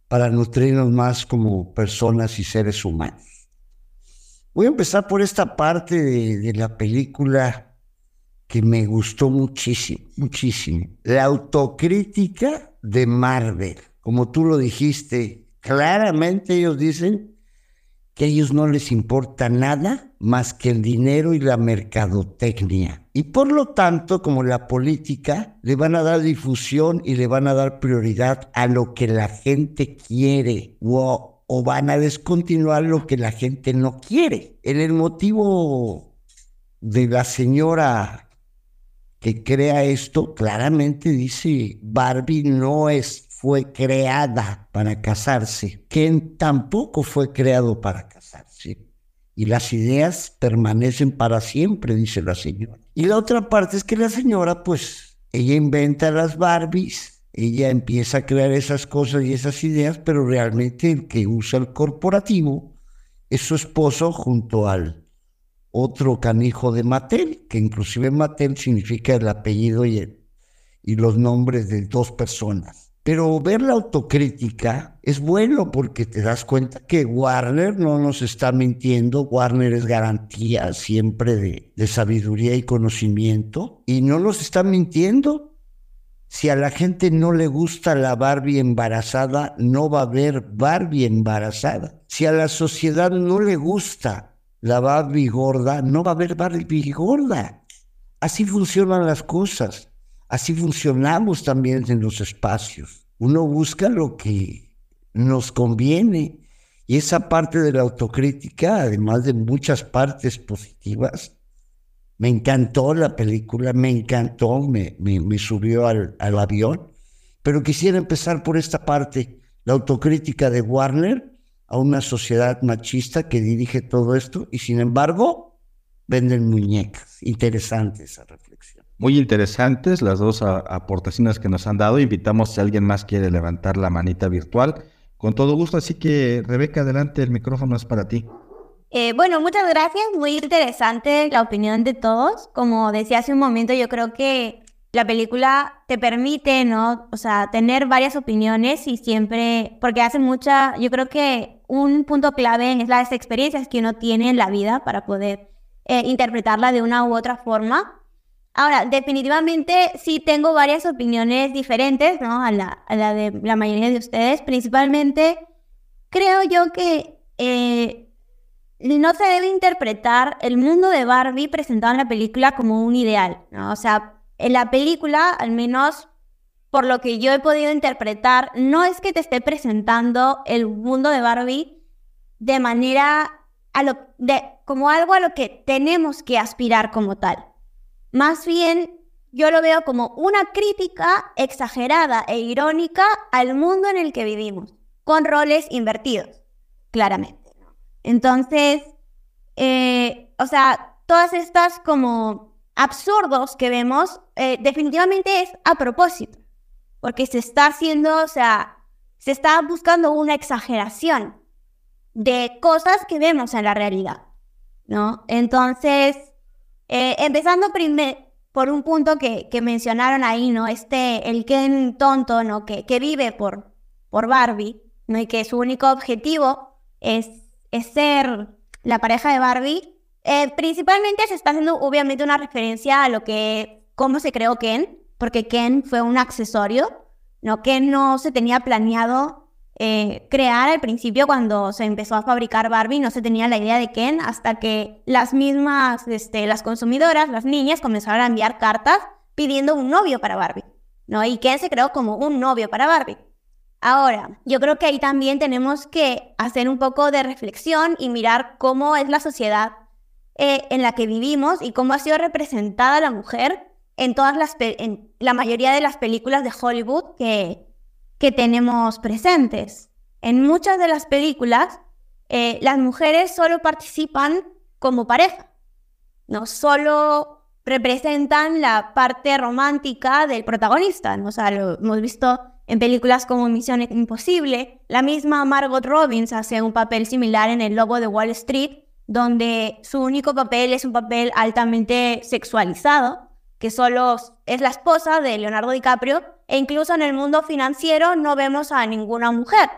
Speaker 4: para nutrirnos más como personas y seres humanos. Voy a empezar por esta parte de, de la película que me gustó muchísimo, muchísimo. La autocrítica de Marvel, como tú lo dijiste, claramente ellos dicen que a ellos no les importa nada más que el dinero y la mercadotecnia. Y por lo tanto, como la política, le van a dar difusión y le van a dar prioridad a lo que la gente quiere o, van a descontinuar lo que la gente no quiere. En el motivo de la señora que crea esto, claramente dice, Barbie no es, fue creada para casarse. Ken tampoco fue creado para casarse. Y las ideas permanecen para siempre, dice la señora. Y la otra parte es que la señora, pues, ella inventa las Barbies, ella empieza a crear esas cosas y esas ideas, pero realmente el que usa el corporativo es su esposo junto al otro canijo de Mattel, que inclusive Mattel significa el apellido y, y los nombres de dos personas. Pero ver la autocrítica es bueno porque te das cuenta que Warner no nos está mintiendo. Warner es garantía siempre de, sabiduría y conocimiento. Y no nos está mintiendo. Si a la gente no le gusta la Barbie embarazada, no va a haber Barbie embarazada. Si a la sociedad no le gusta la Barbie gorda, no va a haber Barbie gorda. Así funcionan las cosas. Así funcionamos también en los espacios. Uno busca lo que nos conviene. Y esa parte de la autocrítica, además de muchas partes positivas, me encantó la película, me encantó, me, me, subió al, al avión. Pero quisiera empezar por esta parte, la autocrítica de Warner, a una sociedad machista que dirige todo esto y sin embargo venden muñecas. Interesante esa reflexión.
Speaker 1: Muy interesantes las dos aportaciones que nos han dado. Invitamos si alguien más quiere levantar la manita virtual. Con todo gusto, así que Rebeca, adelante, el micrófono es para ti.
Speaker 2: Eh, bueno, muchas gracias, muy interesante la opinión de todos. Como decía hace un momento, yo creo que la película te permite, ¿no? O sea, tener varias opiniones y siempre, porque hace mucha, yo creo que un punto clave es las experiencias que uno tiene en la vida para poder eh, interpretarla de una u otra forma. Ahora, definitivamente sí tengo varias opiniones diferentes, ¿no? A la, de la mayoría de ustedes. Principalmente, creo yo que eh, no se debe interpretar el mundo de Barbie presentado en la película como un ideal, ¿no? O sea, en la película, al menos por lo que yo he podido interpretar, no es que te esté presentando el mundo de Barbie de manera a lo, de, como algo a lo que tenemos que aspirar como tal. Más bien, yo lo veo como una crítica exagerada e irónica al mundo en el que vivimos, con roles invertidos, claramente. Entonces, eh, o sea, todas estas como absurdos que vemos, eh, definitivamente es a propósito, porque se está haciendo, o sea, se está buscando una exageración de cosas que vemos en la realidad, ¿no? Entonces, eh, empezando por un punto que, que, mencionaron ahí, ¿no? Este, el Ken tonto, ¿no? Que, que vive por, por Barbie, ¿no? Y que su único objetivo es, es ser la pareja de Barbie eh, principalmente se está haciendo obviamente una referencia a lo que, cómo se creó Ken, porque Ken fue un accesorio, ¿no? Ken no se tenía planeado eh, crear al principio cuando se empezó a fabricar Barbie, no se tenía la idea de Ken hasta que las mismas, este, las consumidoras, las niñas, comenzaron a enviar cartas pidiendo un novio para Barbie, ¿no? Y Ken se creó como un novio para Barbie. Ahora, yo creo que ahí también tenemos que hacer un poco de reflexión y mirar cómo es la sociedad eh, en la que vivimos y cómo ha sido representada la mujer en todas las en la mayoría de las películas de Hollywood que, que tenemos presentes. En muchas de las películas, eh, las mujeres solo participan como pareja, no solo representan la parte romántica del protagonista, ¿no? O sea, lo hemos visto en películas como Misión Imposible. La misma Margot Robbins hace un papel similar en El Lobo de Wall Street, donde su único papel es un papel altamente sexualizado, que solo es la esposa de Leonardo DiCaprio, e incluso en el mundo financiero no vemos a ninguna mujer,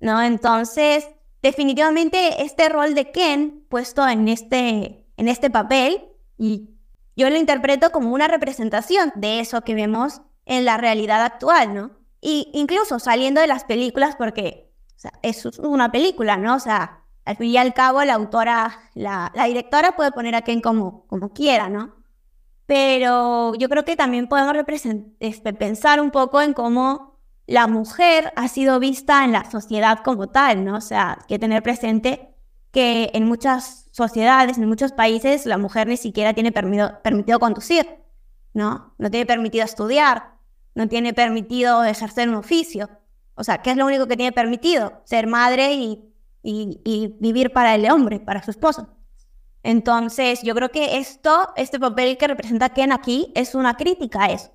Speaker 2: ¿no? Entonces, definitivamente este rol de Ken puesto en este, en este papel, y yo lo interpreto como una representación de eso que vemos en la realidad actual, ¿no? Y incluso saliendo de las películas, porque es una película, ¿no? O sea, al fin y al cabo la autora, la, la directora puede poner a Ken como, como quiera, ¿no? Pero yo creo que también podemos este, pensar un poco en cómo la mujer ha sido vista en la sociedad como tal, ¿no? O sea, hay que tener presente que en muchas sociedades, en muchos países, la mujer ni siquiera tiene permitido, conducir, ¿no? No tiene permitido estudiar, no tiene permitido ejercer un oficio. O sea, ¿qué es lo único que tiene permitido? Ser madre y vivir para el hombre, para su esposo. Entonces, yo creo que esto, este papel que representa Ken aquí, es una crítica a eso.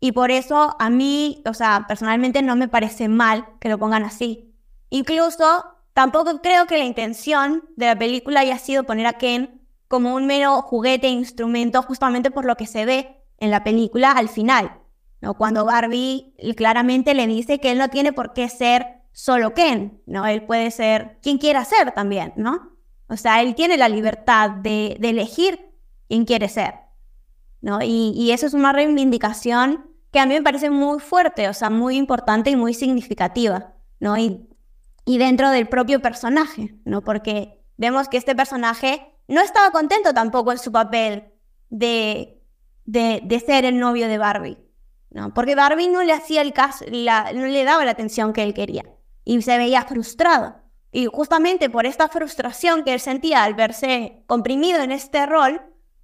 Speaker 2: Y por eso a mí, o sea, personalmente no me parece mal que lo pongan así. Incluso tampoco creo que la intención de la película haya sido poner a Ken como un mero juguete, instrumento, justamente por lo que se ve en la película al final. ¿no? Cuando Barbie claramente le dice que él no tiene por qué ser solo Ken, ¿no? Él puede ser quien quiera ser también, ¿no? O sea, él tiene la libertad de, elegir quién quiere ser, ¿no? Y, eso es una reivindicación que a mí me parece muy fuerte, o sea, muy importante y muy significativa, ¿no? Y, dentro del propio personaje, ¿no? Porque vemos que este personaje no estaba contento tampoco en su papel de, de, de ser el novio de Barbie, ¿no? Porque Barbie no le hacía el caso, no le daba la atención que él quería y se veía frustrado. Y justamente por esta frustración que él sentía al verse comprimido en este rol,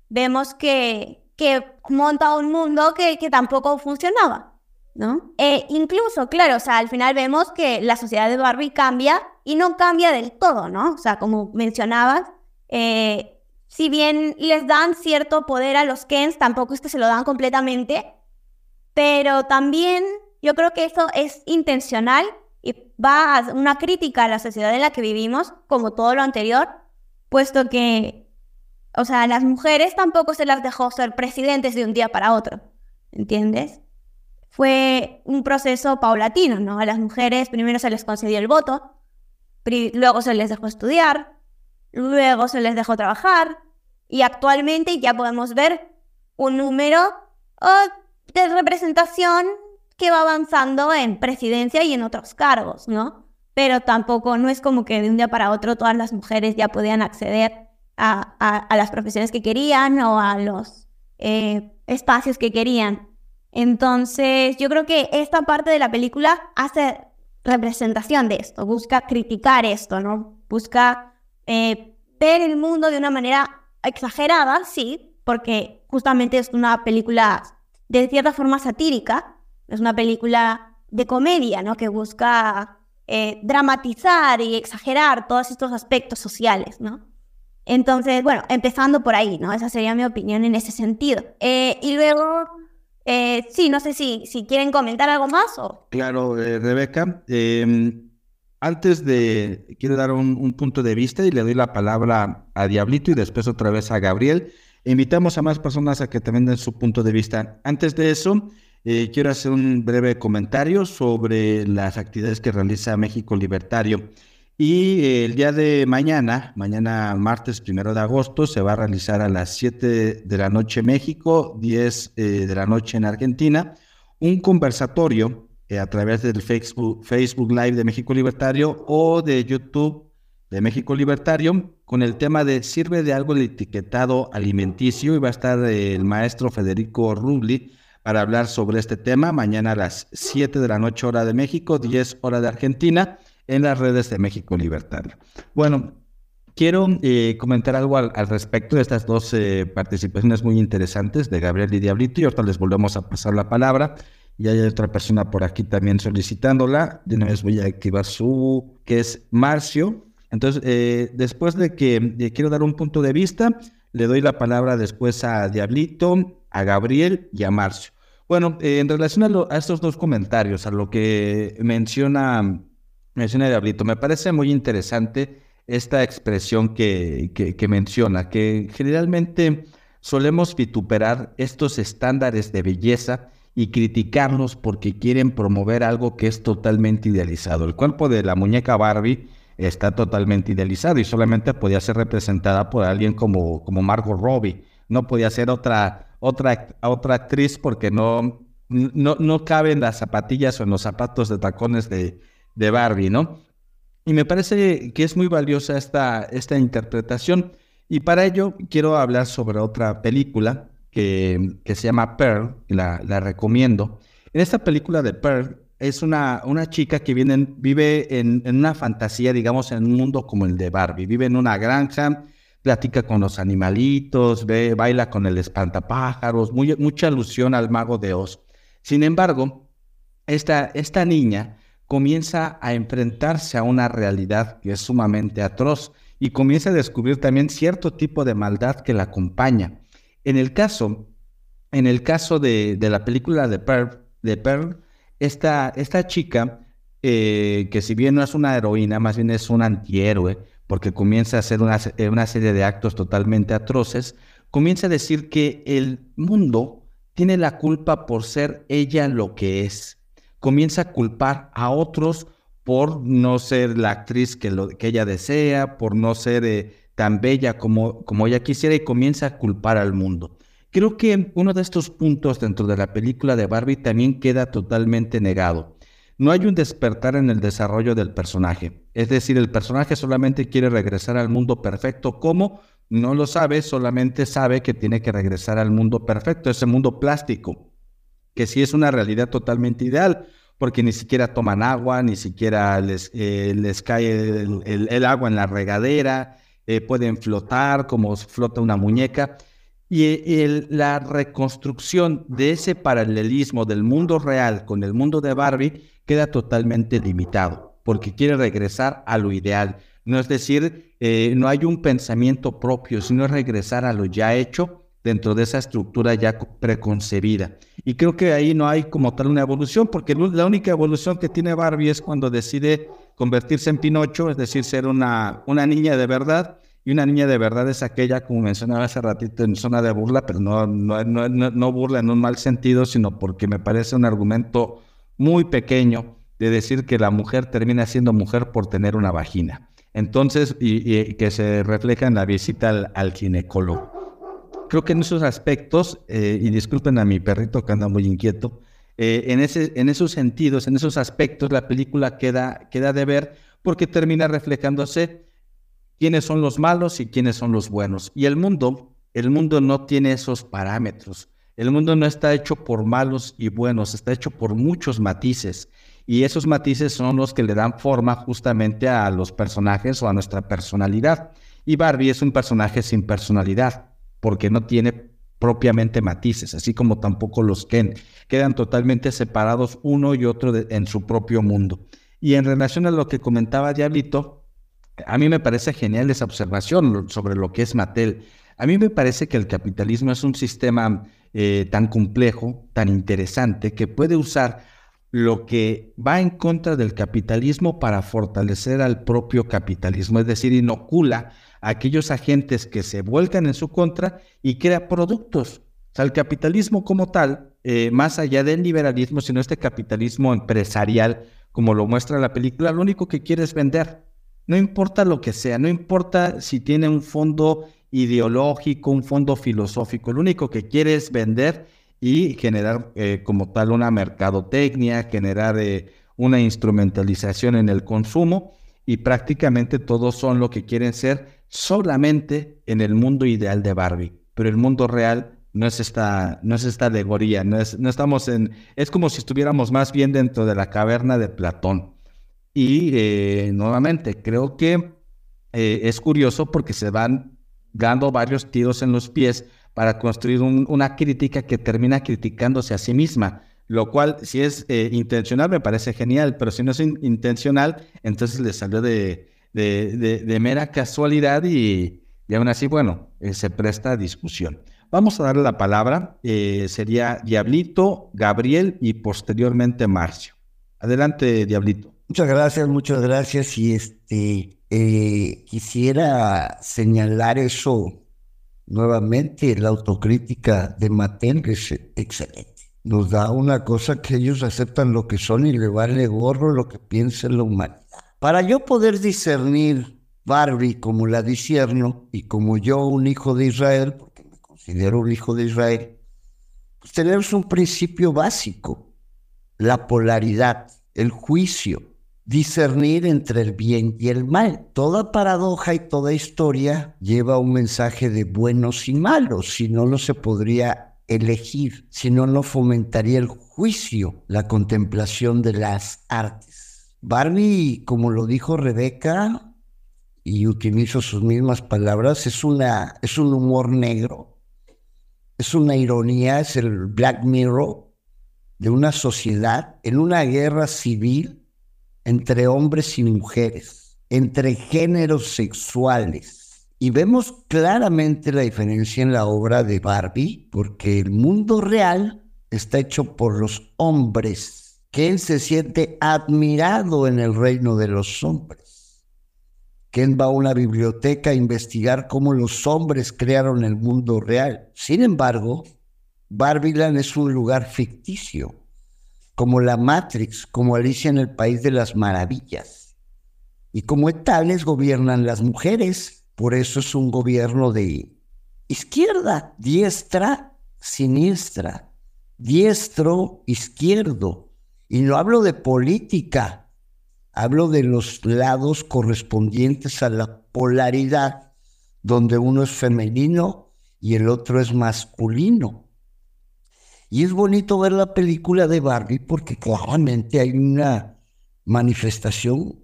Speaker 2: vemos que, que monta un mundo que, que tampoco funcionaba, ¿no? E incluso, claro, o sea, al final vemos que la sociedad de Barbie cambia y no cambia del todo, ¿no? O sea, como mencionabas, eh, si bien les dan cierto poder a los Kens, tampoco es que se lo dan completamente, pero también yo creo que eso es intencional y va a una crítica a la sociedad en la que vivimos, como todo lo anterior, puesto que, o sea, las mujeres tampoco se las dejó ser presidentes de un día para otro, ¿entiendes? Fue un proceso paulatino, ¿no? A las mujeres primero se les concedió el voto, luego se les dejó estudiar, luego se les dejó trabajar, y actualmente ya podemos ver un número oh, de representación que va avanzando en presidencia y en otros cargos, ¿no? Pero tampoco, no es como que de un día para otro todas las mujeres ya podían acceder a, las profesiones que querían o a los eh, espacios que querían. Entonces, yo creo que esta parte de la película hace representación de esto, busca criticar esto, ¿no? Busca eh, ver el mundo de una manera exagerada, sí, porque justamente es una película de cierta forma satírica, es una película de comedia, ¿no? Que busca eh, dramatizar y exagerar todos estos aspectos sociales, ¿no? Entonces, bueno, empezando por ahí, ¿no? Esa sería mi opinión en ese sentido. Eh, y luego, eh, sí, no sé si, si quieren comentar algo más o...
Speaker 1: Claro, Rebeca. Em, antes de, quiero dar un, un, punto de vista y le doy la palabra a Diablito y después otra vez a Gabriel. Invitamos a más personas a que también den su punto de vista. Antes de eso, eh, quiero hacer un breve comentario sobre las actividades que realiza México Libertario. Y eh, el día de mañana, mañana martes primero de agosto, se va a realizar a las 7 de la noche en México, 10 eh, de la noche en Argentina, un conversatorio a través del Facebook, Facebook Live de México Libertario o de YouTube de México Libertario con el tema de ¿sirve de algo el etiquetado alimenticio? Y va a estar el maestro Federico Rubli para hablar sobre este tema mañana a las 7 de la noche hora de México, 10 hora de Argentina, en las redes de México Libertario. Bueno, quiero eh, comentar algo al, respecto de estas dos eh, participaciones muy interesantes de Gabriel y Diablito y ahorita les volvemos a pasar la palabra. Y hay otra persona por aquí también solicitándola. De una vez voy a activar su, que es Marcio. Entonces, eh, después de que quiero dar un punto de vista, le doy la palabra después a Diablito, a Gabriel y a Marcio. Bueno, eh, en relación a, estos dos comentarios, a lo que menciona, menciona Diablito, me parece muy interesante esta expresión que, que, menciona, que generalmente solemos vituperar estos estándares de belleza y criticarlos porque quieren promover algo que es totalmente idealizado. El cuerpo de la muñeca Barbie está totalmente idealizado y solamente podía ser representada por alguien como, como Margot Robbie. No podía ser otra otra, otra actriz porque no, no, no caben las zapatillas o en los zapatos de tacones de, de Barbie, ¿no? Y me parece que es muy valiosa esta, esta interpretación. Y para ello quiero hablar sobre otra película que, que se llama Pearl, la, la, recomiendo. En esta película de Pearl es una, una chica que viene, vive en, en, una fantasía, digamos, en un mundo como el de Barbie. Vive en una granja, platica con los animalitos, ve, baila con el espantapájaros, muy, mucha alusión al mago de Oz. Sin embargo, esta, esta niña comienza a enfrentarse a una realidad que es sumamente atroz y comienza a descubrir también cierto tipo de maldad que la acompaña. En el caso, en el caso de, la película de Pearl, de esta, esta chica, eh, que si bien no es una heroína, más bien es un antihéroe, porque comienza a hacer eh, una, serie de actos totalmente atroces, comienza a decir que el mundo tiene la culpa por ser ella lo que es. Comienza a culpar a otros por no ser la actriz que, que ella desea, por no ser eh, tan bella como, como ella quisiera y comienza a culpar al mundo. Creo que uno de estos puntos dentro de la película de Barbie también queda totalmente negado. No hay un despertar en el desarrollo del personaje. Es decir, el personaje solamente quiere regresar al mundo perfecto. ¿Cómo? No lo sabe, solamente sabe que tiene que regresar al mundo perfecto, ese mundo plástico, que sí es una realidad totalmente ideal, porque ni siquiera toman agua, ni siquiera les, eh, cae el, agua en la regadera, eh, pueden flotar como flota una muñeca. Y la reconstrucción de ese paralelismo del mundo real con el mundo de Barbie queda totalmente limitado, porque quiere regresar a lo ideal. No es decir, eh, no hay un pensamiento propio, sino regresar a lo ya hecho dentro de esa estructura ya preconcebida. Y creo que ahí no hay como tal una evolución, porque la única evolución que tiene Barbie es cuando decide convertirse en Pinocho, es decir, ser una, una niña de verdad. Y una niña de verdad es aquella, como mencionaba hace ratito, en zona de burla, pero no, no, no, no burla en un mal sentido, sino porque me parece un argumento muy pequeño de decir que la mujer termina siendo mujer por tener una vagina. Entonces, y, que se refleja en la visita al, ginecólogo. Creo que en esos aspectos, eh, y disculpen a mi perrito que anda muy inquieto, eh, en, ese, en esos sentidos, en esos aspectos, la película queda, queda de ver porque termina reflejándose quiénes son los malos y quiénes son los buenos. Y el mundo, el mundo no tiene esos parámetros. El mundo no está hecho por malos y buenos, está hecho por muchos matices. Y esos matices son los que le dan forma justamente a los personajes o a nuestra personalidad. Y Barbie es un personaje sin personalidad, porque no tiene propiamente matices, así como tampoco los Ken. Quedan totalmente separados uno y otro en su propio mundo. Y en relación a lo que comentaba Diablito, a mí me parece genial esa observación sobre lo que es Mattel. A mí me parece que el capitalismo es un sistema eh, tan complejo, tan interesante, que puede usar lo que va en contra del capitalismo para fortalecer al propio capitalismo, es decir, inocula a aquellos agentes que se vuelcan en su contra y crea productos. O sea, el capitalismo como tal, eh, más allá del liberalismo, sino este capitalismo empresarial, como lo muestra la película, lo único que quiere es vender. No importa lo que sea, no importa si tiene un fondo ideológico, un fondo filosófico. Lo único que quiere es vender y generar eh, como tal una mercadotecnia, generar eh, una instrumentalización en el consumo y prácticamente todos son lo que quieren ser solamente en el mundo ideal de Barbie. Pero el mundo real no es esta, no es esta alegoría, no, es, no estamos en, es como si estuviéramos más bien dentro de la caverna de Platón. Y eh, nuevamente, creo que es curioso porque se van dando varios tiros en los pies para construir una crítica que termina criticándose a sí misma, lo cual si es eh, intencional me parece genial, pero si no es intencional, entonces le salió de, de, mera casualidad y, y aún así, bueno, eh, se presta a discusión. Vamos a darle la palabra, eh, sería Diablito, Gabriel y posteriormente Marcio. Adelante, Diablito.
Speaker 4: Muchas gracias, muchas gracias. Y este eh, quisiera señalar eso nuevamente, la autocrítica de Mattel es excelente. Nos da una cosa que ellos aceptan lo que son y le vale gorro lo que piensa la humanidad. Para yo poder discernir Barbie como la disierno y como yo un hijo de Israel, considero un hijo de Israel, pues tenemos un principio básico, la polaridad, el juicio, discernir entre el bien y el mal. Toda paradoja y toda historia lleva un mensaje de buenos y malos, si no, no se podría elegir, si no, no fomentaría el juicio, la contemplación de las artes. Barbie, como lo dijo Rebeca, y utilizo sus mismas palabras, es, una, es un humor negro es una ironía, es el Black Mirror de una sociedad en una guerra civil entre hombres y mujeres, entre géneros sexuales. Y vemos claramente la diferencia en la obra de Barbie, porque el mundo real está hecho por los hombres, que se siente admirado en el reino de los hombres. Ken va a una biblioteca a investigar cómo los hombres crearon el mundo real. Sin embargo, Barbiland es un lugar ficticio, como la Matrix, como Alicia en el País de las Maravillas. Y como tales gobiernan las mujeres, por eso es un gobierno de izquierda, diestra, siniestra, diestro, izquierdo. Y no hablo de política, Hablo de los lados correspondientes a la polaridad, donde uno es femenino y el otro es masculino. Y es bonito ver la película de Barbie porque claramente hay una manifestación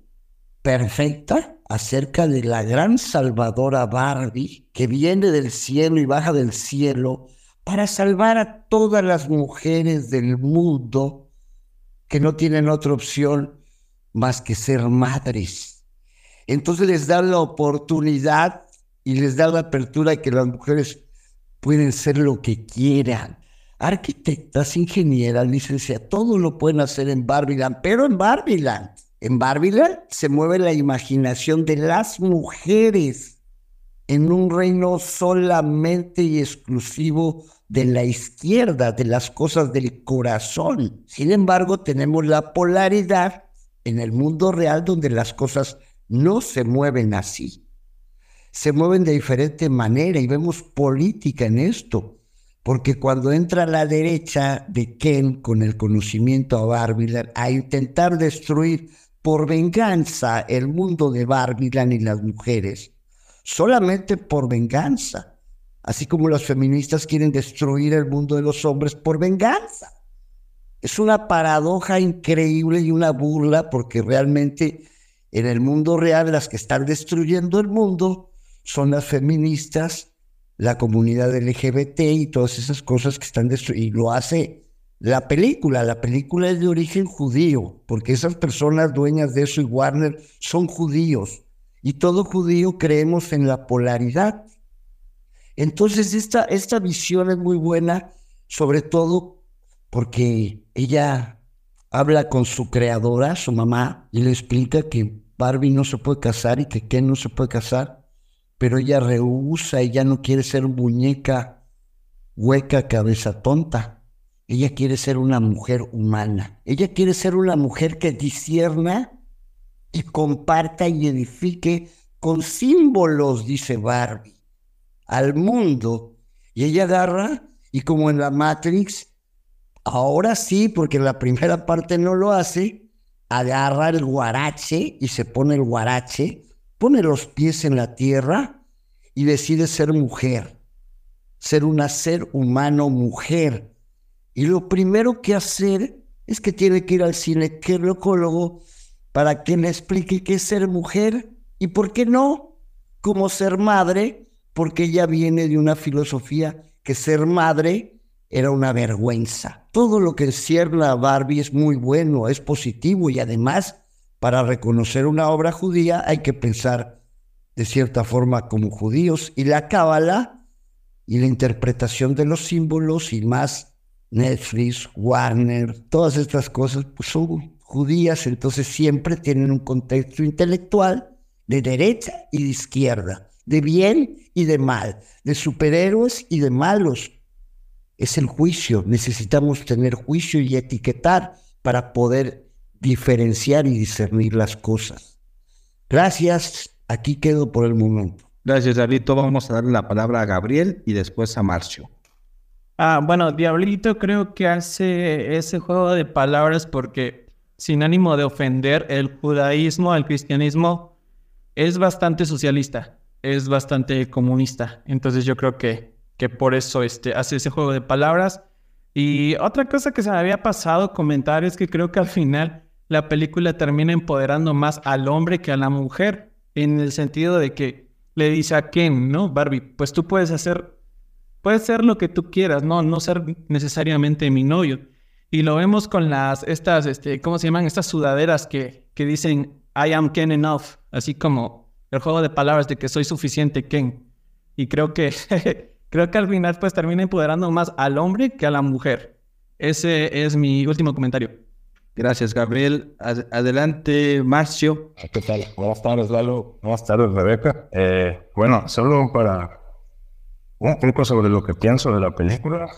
Speaker 4: perfecta acerca de la gran salvadora Barbie que viene del cielo y baja del cielo para salvar a todas las mujeres del mundo que no tienen otra opción más que ser madres. Entonces les da la oportunidad y les da la apertura de que las mujeres pueden ser lo que quieran. Arquitectas, ingenieras, licenciadas, todo lo pueden hacer en Barbiland, pero en Barbiland. En Barbiland se mueve la imaginación de las mujeres en un reino solamente y exclusivo de la izquierda, de las cosas del corazón. Sin embargo, tenemos la polaridad en el mundo real donde las cosas no se mueven así. Se mueven de diferente manera y vemos política en esto. Porque cuando entra la derecha de Ken con el conocimiento a Barbilan a intentar destruir por venganza el mundo de Barbilan y las mujeres, solamente por venganza, así como las feministas quieren destruir el mundo de los hombres por venganza. Es una paradoja increíble y una burla porque realmente en el mundo real las que están destruyendo el mundo son las feministas, la comunidad LGBT y todas esas cosas que están destruyendo. Y lo hace la película. La película es de origen judío, porque esas personas dueñas de eso y Warner son judíos. Y todo judío creemos en la polaridad. Entonces esta, esta visión es muy buena, sobre todo porque ella habla con su creadora, su mamá, y le explica que Barbie no se puede casar y que Ken no se puede casar, pero ella rehúsa, ella no quiere ser muñeca hueca, cabeza tonta. Ella quiere ser una mujer humana. Ella quiere ser una mujer que disierna y comparta y edifique con símbolos, dice Barbie, al mundo. Y ella agarra y como en la Matrix, Ahora sí, porque la primera parte no lo hace, agarra el guarache y se pone el guarache, pone los pies en la tierra y decide ser mujer, ser una ser humano mujer. Y lo primero que hacer es que tiene que ir al ginecólogo para que le explique qué es ser mujer y por qué no, como ser madre, porque ella viene de una filosofía que ser madre era una vergüenza. Todo lo que encierra a Barbie es muy bueno, es positivo y además, para reconocer una obra judía hay que pensar de cierta forma como judíos. Y la cábala y la interpretación de los símbolos y más Netflix, Warner, todas estas cosas, pues son judías, entonces siempre tienen un contexto intelectual de derecha y de izquierda, de bien y de mal, de superhéroes y de malos. Es el juicio, necesitamos tener juicio y etiquetar para poder diferenciar y discernir las cosas. Gracias, aquí quedo por el momento.
Speaker 1: Gracias, Diablito. Vamos a darle la palabra a Gabriel y después a Marcio.
Speaker 3: Ah, bueno, Diablito creo que hace ese juego de palabras porque, sin ánimo de ofender, el judaísmo, el cristianismo es bastante socialista, es bastante comunista. Entonces yo creo que, que por eso este, hace ese juego de palabras. Y otra cosa que se me había pasado comentar es que creo que al final la película termina empoderando más al hombre que a la mujer, en el sentido de que le dice a Ken, ¿no? Barbie, pues tú puedes hacer, puedes ser lo que tú quieras, ¿no? No ser necesariamente mi novio. Y lo vemos con las, estas, este, ¿cómo se llaman? Estas sudaderas que, que dicen, I am Ken enough, así como el juego de palabras de que soy suficiente Ken. Y creo que, creo que al final pues termina empoderando más al hombre que a la mujer. Ese es mi último comentario.
Speaker 1: Gracias, Gabriel. adelante, Marcio.
Speaker 5: ¿Qué tal? Buenas tardes, Lalo. Buenas tardes, Rebeca. Eh, bueno, solo para un poco sobre lo que pienso de la película,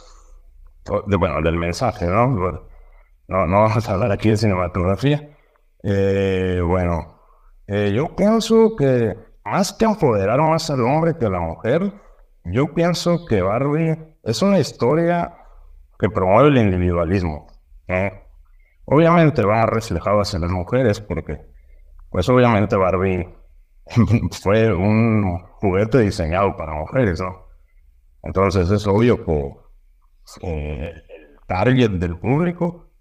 Speaker 5: de, bueno, del mensaje, ¿no? no, vamos a hablar aquí de cinematografía. Eh, bueno, eh, yo pienso que más que empoderar más al hombre que a la mujer, yo pienso que Barbie es una historia que promueve el individualismo. ¿no? Obviamente va reflejado hacia las mujeres porque, pues obviamente Barbie fue un juguete diseñado para mujeres, ¿no? Entonces es obvio que eh, el target del público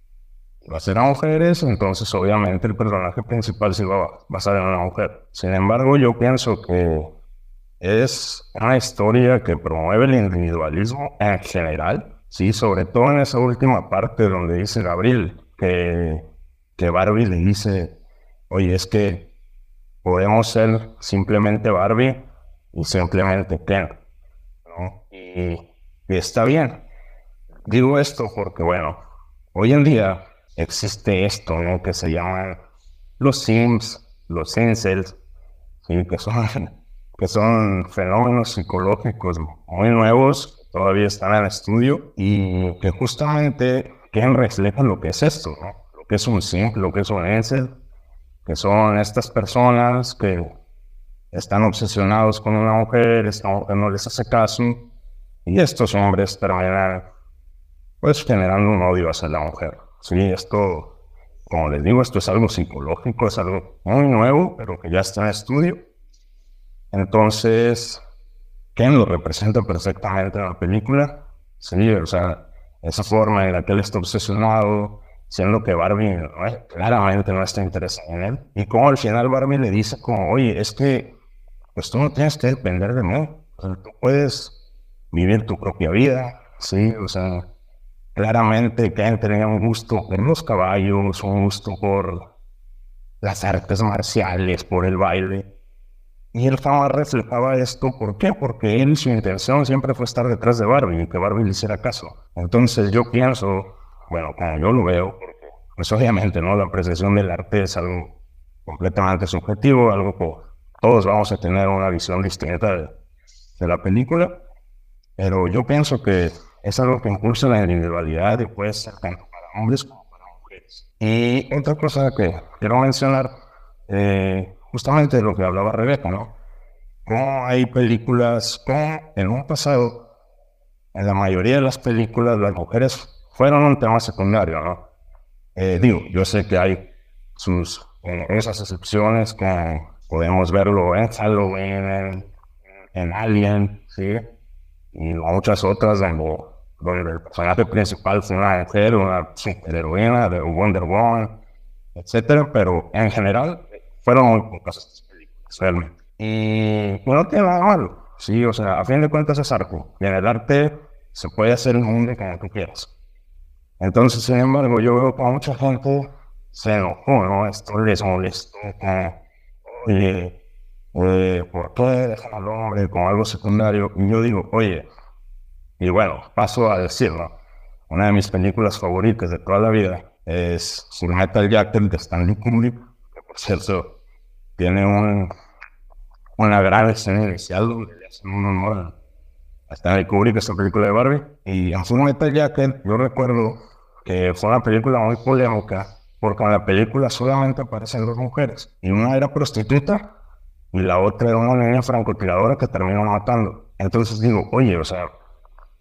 Speaker 5: va a ser a mujeres, entonces obviamente el personaje principal se va a basar en una mujer. Sin embargo, yo pienso que es una historia que promueve el individualismo en general, sí, sobre todo en esa última parte donde dice Gabriel, que, que Barbie le dice, oye, es que podemos ser simplemente Barbie y simplemente Ken, ¿no? Y, y está bien. Digo esto porque, bueno, hoy en día existe esto, ¿no? Que se llaman los Sims, los Incels, ¿sí? que, son, que son fenómenos psicológicos muy nuevos, todavía están en estudio y que justamente que refleja lo que es esto, ¿no? Lo que es un sim, lo que es un ese, que son estas personas que están obsesionados con una mujer, esta mujer no les hace caso, y estos hombres terminan, pues, generando un odio hacia la mujer. Sí, esto, como les digo, esto es algo psicológico, es algo muy nuevo, pero que ya está en estudio. Entonces, Ken lo representa perfectamente en la película. Sí, o sea, esa forma en la que él está obsesionado, siendo que Barbie claramente no está interesada en él. Y como al final Barbie le dice como, oye, es que pues tú no tienes que depender de mí, tú puedes vivir tu propia vida, ¿sí? O sea, claramente Ken tenía un gusto por los caballos, un gusto por las artes marciales, por el baile. Y él jamás reflejaba esto, ¿por qué? Porque él, su intención siempre fue estar detrás de Barbie y que Barbie le hiciera caso. Entonces yo pienso, bueno, como yo lo veo, pues obviamente, ¿no? La apreciación del arte es algo completamente subjetivo, algo que todos vamos a tener una visión distinta de, de la película, pero yo pienso que es algo que impulsa la individualidad y puede ser tanto para hombres como para mujeres. Y otra cosa que quiero mencionar, eh, justamente de lo que hablaba Rebeca, ¿no? Como hay películas, como en un pasado, en la mayoría de las películas, las mujeres fueron un tema secundario, ¿no? Eh, digo, yo sé que hay sus, eh, esas excepciones que podemos verlo en Halloween, en, Alien, ¿sí? Y muchas otras donde, donde el personaje principal fue una mujer, una superheroína de Wonder Woman, etcétera, pero en general fueron muy pocas estas películas, realmente. Y no tiene nada malo, sí, o sea, a fin de cuentas es arte. Y en el arte se puede hacer un mundo como tú quieras. Entonces, sin embargo, yo veo que mucha gente se enojó, ¿no? Esto les molestó, oye, eh, ¿por qué dejan al hombre con algo secundario? Y yo digo, oye, y bueno, paso a decirlo, una de mis películas favoritas de toda la vida es Metal Jacket de Stanley Kubrick, cierto tiene un, una gran escena inicial donde le hacen un honor a Stanley Kubrick, esta película de Barbie. Y en Full Metal Jacket yo recuerdo que fue una película muy polémica porque en la película solamente aparecen dos mujeres y una era prostituta y la otra era una niña francotiradora que terminó matando. Entonces digo, oye, o sea,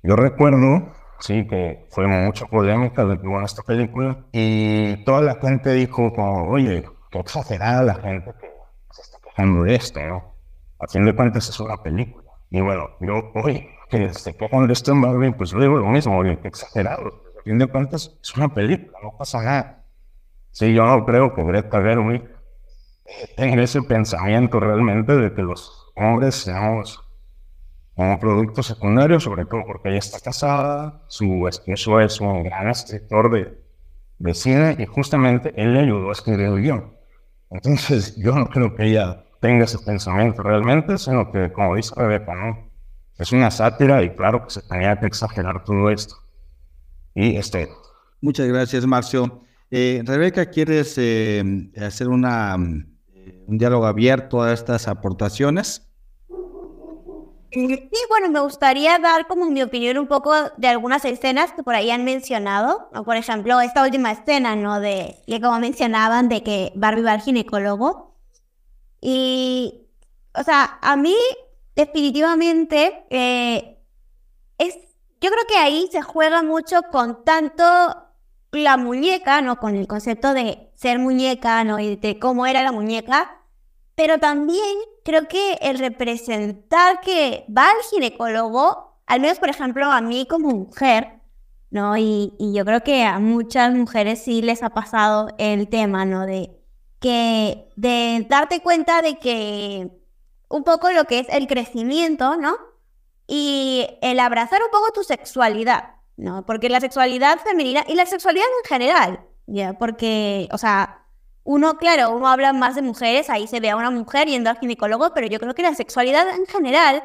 Speaker 5: yo recuerdo, sí, que fue mucha polémica de que en esta película y toda la gente dijo como, oye, qué exagerada la gente que se está quejando de esto, ¿no? A fin de cuentas es una película. Y bueno, yo, oye, que se quejan de esto en Barbie, pues digo lo mismo, oye, qué exagerado. A fin de cuentas es una película, no pasa nada. Sí, yo no creo que Greta Gerwig tenga ese pensamiento realmente de que los hombres seamos un producto secundario, sobre todo porque ella está casada, su esposo es un gran escritor de, de cine y justamente él le ayudó a escribir el guion. Entonces, yo no creo que ella tenga ese pensamiento realmente, sino que, como dice Rebeca, ¿no? es una sátira y claro que se tenía que exagerar todo esto. Y este.
Speaker 1: Muchas gracias, Marcio. Eh, Rebeca, ¿quieres eh, hacer una, eh, un diálogo abierto a estas aportaciones?
Speaker 2: Sí, bueno, me gustaría dar como mi opinión un poco de algunas escenas que por ahí han mencionado, ¿no? por ejemplo, esta última escena, ¿no? De que como mencionaban, de que Barbie va al ginecólogo. Y, o sea, a mí definitivamente es, yo creo que ahí se juega mucho con tanto la muñeca, ¿no? Con el concepto de ser muñeca, ¿no? Y de cómo era la muñeca, pero también creo que el representar que va al ginecólogo, al menos por ejemplo a mí como mujer, ¿no? Y, y yo creo que a muchas mujeres sí les ha pasado el tema, ¿no? De que, de darte cuenta de que un poco lo que es el crecimiento, ¿no? Y el abrazar un poco tu sexualidad, ¿no? Porque la sexualidad femenina y la sexualidad en general, ¿ya? Porque, o sea, uno, claro, uno habla más de mujeres, ahí se ve a una mujer yendo al ginecólogo, pero yo creo que la sexualidad en general,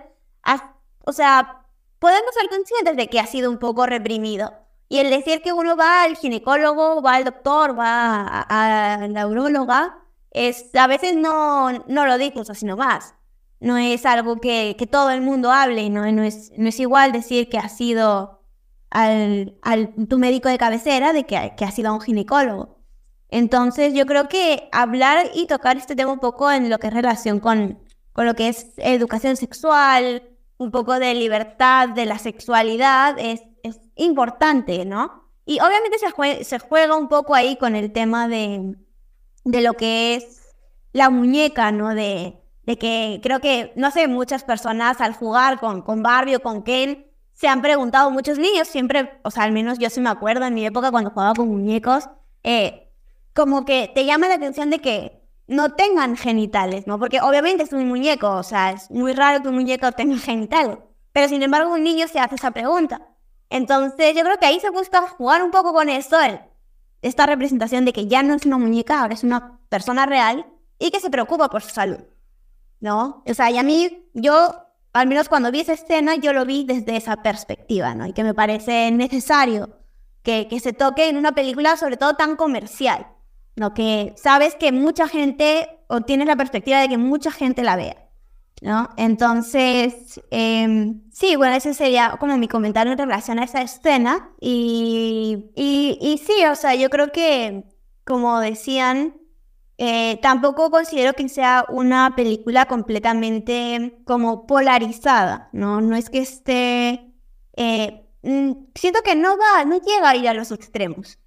Speaker 2: o sea, podemos ser conscientes de que ha sido un poco reprimido. Y el decir que uno va al ginecólogo, va al doctor, va a, la urologa, es, a veces no, no lo dices así nomás. No es algo que, que todo el mundo hable, ¿no? No, es, no es igual decir que ha sido al, al tu médico de cabecera de que, que ha sido un ginecólogo. Entonces yo creo que hablar y tocar este tema un poco en lo que es relación con, con lo que es educación sexual, un poco de libertad de la sexualidad es, es importante, ¿no? Y obviamente se, se juega un poco ahí con el tema de, de lo que es la muñeca, ¿no? De, de que creo que, no sé, muchas personas al jugar con, con Barbie o con Ken se han preguntado muchos niños, siempre, o sea, al menos yo sí me acuerdo en mi época cuando jugaba con muñecos, eh, como que te llama la atención de que no tengan genitales, ¿no? Porque obviamente es un muñeco, o sea, es muy raro que un muñeco tenga genitales, pero sin embargo un niño se hace esa pregunta. Entonces yo creo que ahí se busca jugar un poco con esto, esta representación de que ya no es una muñeca, ahora es una persona real y que se preocupa por su salud, ¿no? O sea, y a mí, yo al menos cuando vi esa escena, yo lo vi desde esa perspectiva, ¿no? Y que me parece necesario que, que se toque en una película, sobre todo tan comercial, ¿no? Que sabes que mucha gente, o tienes la perspectiva de que mucha gente la vea, ¿no? Entonces, eh, sí, bueno, ese sería como mi comentario en relación a esa escena. Y, y, y sí, o sea, yo creo que, como decían, eh, tampoco considero que sea una película completamente como polarizada, ¿no? No es que esté... Eh, mm, siento que no va, no llega a ir a los extremos.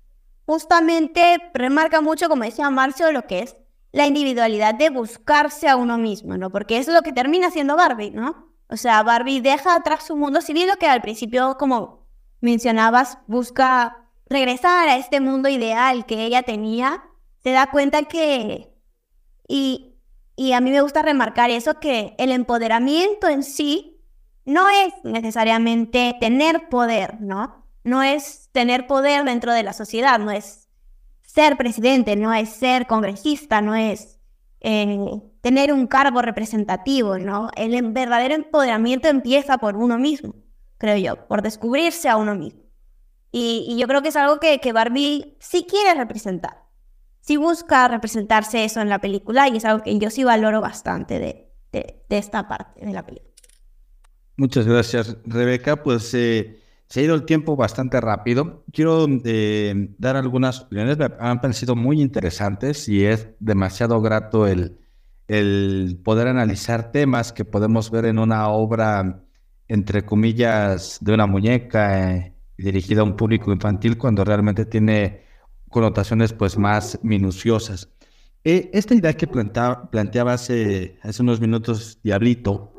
Speaker 2: Justamente remarca mucho, como decía Marcio, lo que es la individualidad de buscarse a uno mismo, ¿no? Porque eso es lo que termina siendo Barbie, ¿no? O sea, Barbie deja atrás su mundo, si bien lo que al principio, como mencionabas, busca regresar a este mundo ideal que ella tenía, se da cuenta que, y, y a mí me gusta remarcar eso, que el empoderamiento en sí no es necesariamente tener poder, ¿no? No es tener poder dentro de la sociedad, no es ser presidente, no es ser congresista, no es eh, tener un cargo representativo, ¿no? El verdadero empoderamiento empieza por uno mismo, creo yo, por descubrirse a uno mismo. Y, yo creo que es algo que, Barbie sí quiere representar, sí busca representarse eso en la película y es algo que yo sí valoro bastante de, de, esta parte de la película.
Speaker 1: Muchas gracias, Rebeca. Pues eh, se ha ido el tiempo bastante rápido. Quiero eh, dar algunas opiniones, me han parecido muy interesantes y es demasiado grato el, el poder analizar temas que podemos ver en una obra, entre comillas, de una muñeca eh, dirigida a un público infantil cuando realmente tiene connotaciones pues más minuciosas. Eh, esta idea que planteaba hace, hace unos minutos Diablito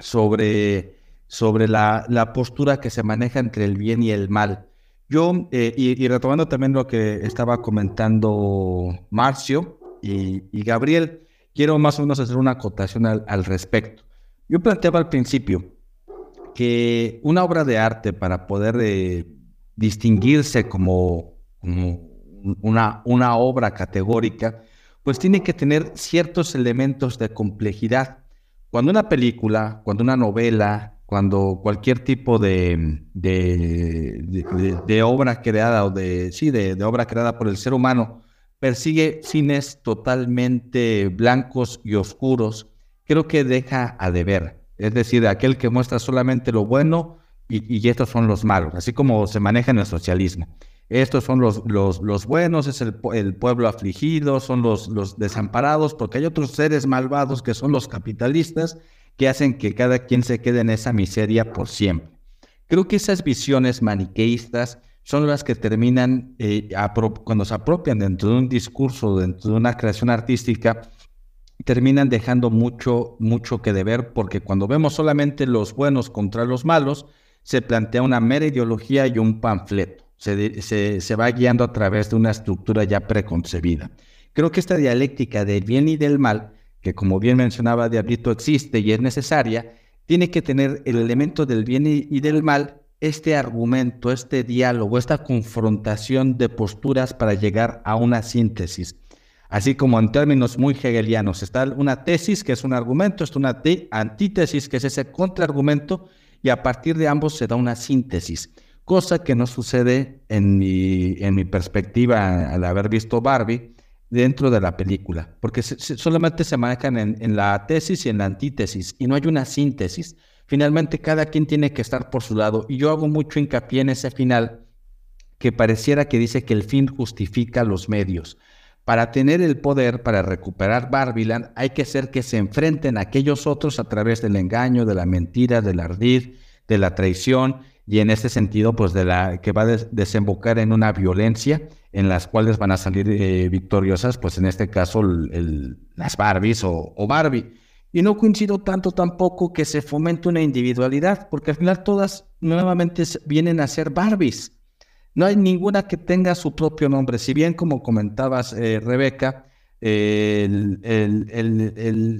Speaker 1: sobre sobre la, la, postura que se maneja entre el bien y el mal. Yo, eh, y, retomando también lo que estaba comentando Marcio y, Gabriel, quiero más o menos hacer una acotación al, respecto. Yo planteaba al principio que una obra de arte para poder eh, distinguirse como, una, una obra categórica, pues tiene que tener ciertos elementos de complejidad. Cuando una película, cuando una novela, cuando cualquier tipo de, de, obra creada o de, sí, de, obra creada por el ser humano persigue cines totalmente blancos y oscuros, creo que deja a deber. Es decir, aquel que muestra solamente lo bueno y, estos son los malos, así como se maneja en el socialismo. Estos son los, los, los buenos, es el, el, pueblo afligido, son los desamparados, porque hay otros seres malvados que son los capitalistas que hacen que cada quien se quede en esa miseria por siempre. Creo que esas visiones maniqueístas son las que terminan, eh, cuando se apropian dentro de un discurso, dentro de una creación artística, terminan dejando mucho, mucho que deber, porque cuando vemos solamente los buenos contra los malos, se plantea una mera ideología y un panfleto. Se, se, se va guiando a través de una estructura ya preconcebida. Creo que esta dialéctica del bien y del mal que como bien mencionaba Diablito existe y es necesaria, tiene que tener el elemento del bien y, del mal, este argumento, este diálogo, esta confrontación de posturas para llegar a una síntesis. Así como en términos muy hegelianos, está una tesis que es un argumento, está una antítesis que es ese contraargumento, y a partir de ambos se da una síntesis, cosa que no sucede en mi, en mi perspectiva al haber visto Barbie, dentro de la película, porque solamente se manejan en, la tesis y en la antítesis, y no hay una síntesis. Finalmente, cada quien tiene que estar por su lado, y yo hago mucho hincapié en ese final, que pareciera que dice que el fin justifica los medios. Para tener el poder, para recuperar Barbiland, hay que hacer que se enfrenten a aquellos otros a través del engaño, de la mentira, del ardid, de la traición, y en ese sentido, pues de la que va a desembocar en una violencia en las cuales van a salir eh, victoriosas, pues en este caso las Barbies o, Barbie. Y no coincido tanto tampoco que se fomente una individualidad, porque al final todas nuevamente vienen a ser Barbies. No hay ninguna que tenga su propio nombre. Si bien, como comentabas, eh, Rebeca,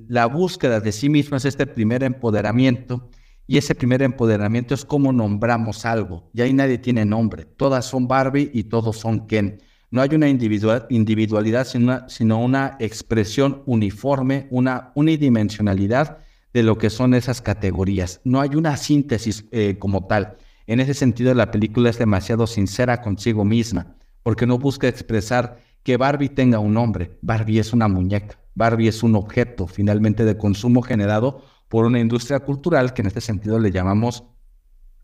Speaker 1: la búsqueda de sí misma es este primer empoderamiento, y ese primer empoderamiento es cómo nombramos algo. Y ahí nadie tiene nombre. Todas son Barbie y todos son Ken. No hay una individualidad, sino una, expresión uniforme, una unidimensionalidad de lo que son esas categorías. No hay una síntesis eh, como tal. En ese sentido, la película es demasiado sincera consigo misma, porque no busca expresar que Barbie tenga un nombre. Barbie es una muñeca. Barbie es un objeto finalmente de consumo generado por una industria cultural que en este sentido le llamamos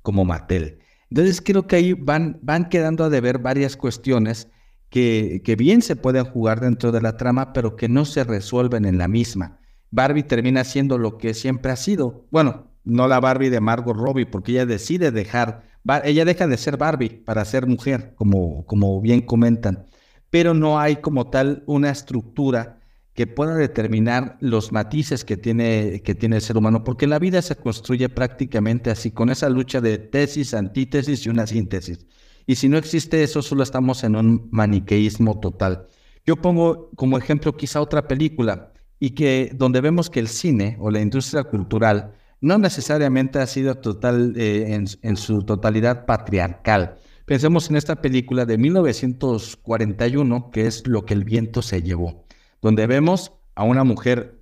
Speaker 1: como Mattel. Entonces creo que ahí van, van quedando a deber varias cuestiones que, que bien se pueden jugar dentro de la trama, pero que no se resuelven en la misma. Barbie termina siendo lo que siempre ha sido. Bueno, no la Barbie de Margot Robbie, porque ella decide dejar, ella deja de ser Barbie para ser mujer, como, como bien comentan, pero no hay como tal una estructura que pueda determinar los matices que tiene, que tiene el ser humano, porque la vida se construye prácticamente así, con esa lucha de tesis, antítesis y una síntesis. Y si no existe eso, solo estamos en un maniqueísmo total. Yo pongo como ejemplo quizá otra película, y que donde vemos que el cine o la industria cultural no necesariamente ha sido total, eh, en, en su totalidad patriarcal. Pensemos en esta película de 1941, que es Lo que el viento se llevó donde vemos a una mujer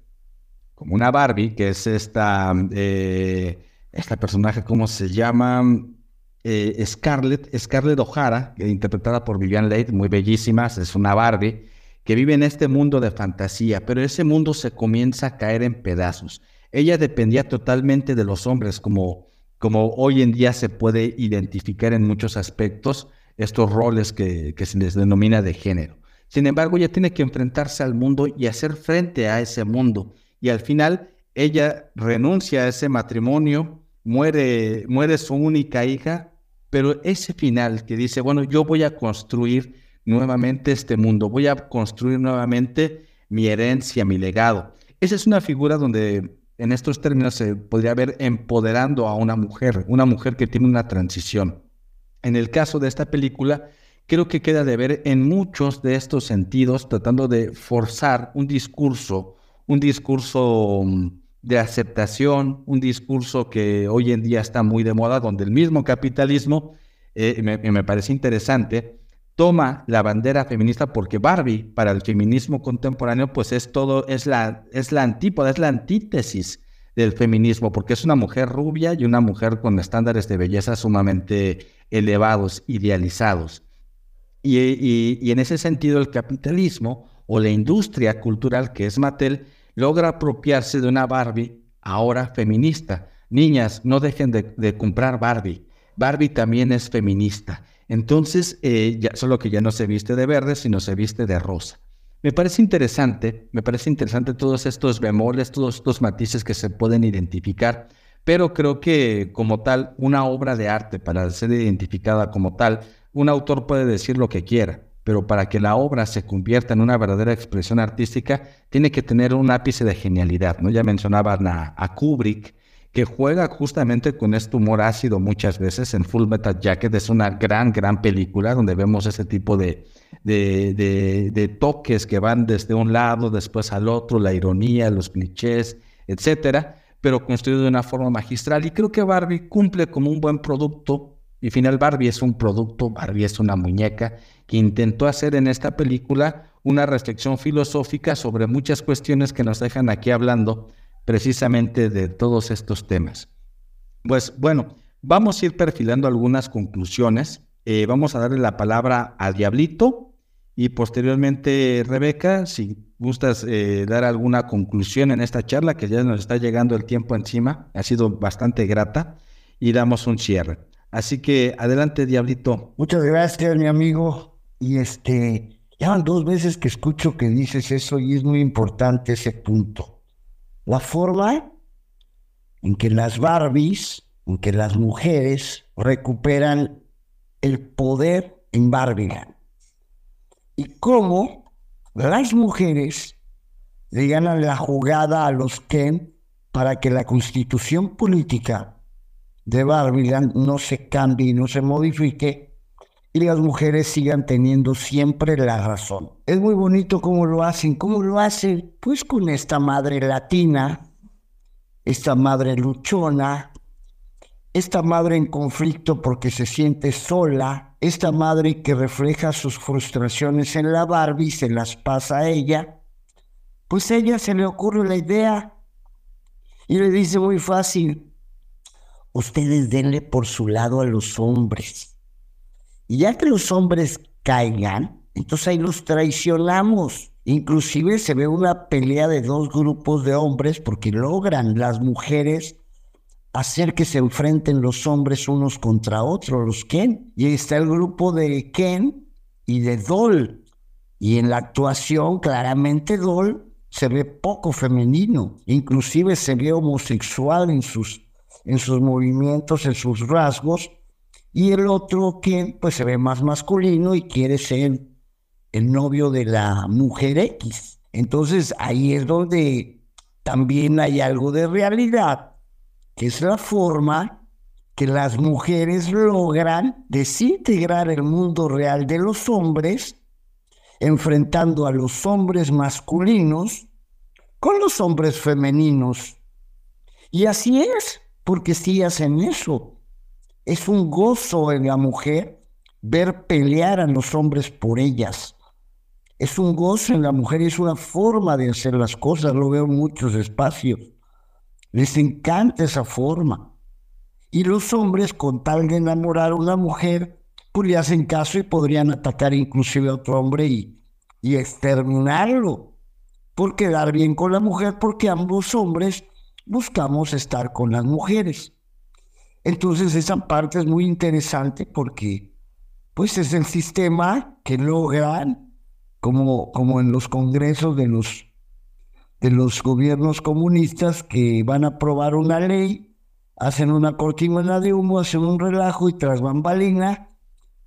Speaker 1: como una Barbie, que es esta, eh, esta personaje, ¿cómo se llama? Eh, Scarlett, Scarlett O'Hara, interpretada por Vivian Leigh, muy bellísima, es una Barbie, que vive en este mundo de fantasía, pero ese mundo se comienza a caer en pedazos. Ella dependía totalmente de los hombres, como, como hoy en día se puede identificar en muchos aspectos estos roles que, que se les denomina de género. Sin embargo, ella tiene que enfrentarse al mundo y hacer frente a ese mundo. Y al final, ella renuncia a ese matrimonio, muere, muere su única hija, pero ese final que dice, bueno, yo voy a construir nuevamente este mundo, voy a construir nuevamente mi herencia, mi legado. Esa es una figura donde en estos términos se podría ver empoderando a una mujer, una mujer que tiene una transición. En el caso de esta película, creo que queda de ver en muchos de estos sentidos, tratando de forzar un discurso, un discurso mm, de aceptación, un discurso que hoy en día está muy de moda, donde el mismo capitalismo, eh, me, me parece interesante, toma la bandera feminista porque Barbie para el feminismo contemporáneo pues es todo, es la, es la antípoda, es la antítesis del feminismo, porque es una mujer rubia y una mujer con estándares de belleza sumamente elevados, idealizados. Y, en ese sentido el capitalismo o la industria cultural que es Mattel logra apropiarse de una Barbie ahora feminista. Niñas, no dejen de, comprar Barbie. Barbie también es feminista. Entonces, eh, ya, solo que ya no se viste de verde, sino se viste de rosa. Me parece interesante, me parece interesante todos estos bemoles, todos estos matices que se pueden identificar, pero creo que como tal, una obra de arte, para ser identificada como tal, un autor puede decir lo que quiera, pero para que la obra se convierta en una verdadera expresión artística, tiene que tener un ápice de genialidad. ¿no? Ya mencionaban a, Kubrick, que juega justamente con este humor ácido muchas veces. En Full Metal Jacket es una gran, gran película donde vemos ese tipo de, de, de, toques que van desde un lado, después al otro, la ironía, los clichés, etcétera, pero construido de una forma magistral. Y creo que Barbie cumple como un buen producto y final Barbie es un producto, Barbie es una muñeca que intentó hacer en esta película una reflexión filosófica sobre muchas cuestiones que nos dejan aquí hablando precisamente de todos estos temas. Pues bueno, vamos a ir perfilando algunas conclusiones. Eh, vamos a darle la palabra a Diablito y posteriormente Rebeca, si gustas eh, dar alguna conclusión en esta charla, que ya nos está llegando el tiempo encima, ha sido bastante grata, y damos un cierre. Así que adelante, Diablito.
Speaker 4: Muchas gracias, mi amigo. Y este, ya van dos veces que escucho que dices eso y es muy importante ese punto. La forma en que las Barbies, en que las mujeres recuperan el poder en Barbieland. Y cómo las mujeres le ganan la jugada a los Ken para que la constitución política de Barbiland no se cambie y no se modifique y las mujeres sigan teniendo siempre la razón. Es muy bonito cómo lo hacen. ¿Cómo lo hacen? Pues con esta madre latina, esta madre luchona, esta madre en conflicto porque se siente sola, esta madre que refleja sus frustraciones en la Barbie, se las pasa a ella, pues ella se le ocurre la idea y le dice muy fácil, ustedes denle por su lado a los hombres. Y ya que los hombres caigan, entonces ahí los traicionamos. Inclusive se ve una pelea de dos grupos de hombres porque logran las mujeres hacer que se enfrenten los hombres unos contra otros, los Ken. Y ahí está el grupo de Ken y de Doll. Y en la actuación, claramente Doll se ve poco femenino, inclusive se ve homosexual en sus en sus movimientos, en sus rasgos, y el otro que pues se ve más masculino y quiere ser el novio de la mujer X. Entonces ahí es donde también hay algo de realidad, que es la forma que las mujeres logran desintegrar el mundo real de los hombres, enfrentando a los hombres masculinos con los hombres femeninos. Y así es porque si hacen eso. Es un gozo en la mujer ver pelear a los hombres por ellas. es un gozo en la mujer es una forma de hacer las cosas. Lo veo en muchos espacios. Les encanta esa forma. Y los hombres, con tal de enamorar a una mujer, pues le hacen caso y podrían atacar inclusive a otro hombre y, y exterminarlo. Por quedar bien con la mujer, porque ambos hombres buscamos estar con las mujeres. Entonces esa parte es muy interesante porque pues es el sistema que logran, como, como en los congresos de los, de los gobiernos comunistas que van a aprobar una ley, hacen una cortina de humo, hacen un relajo y tras bambalina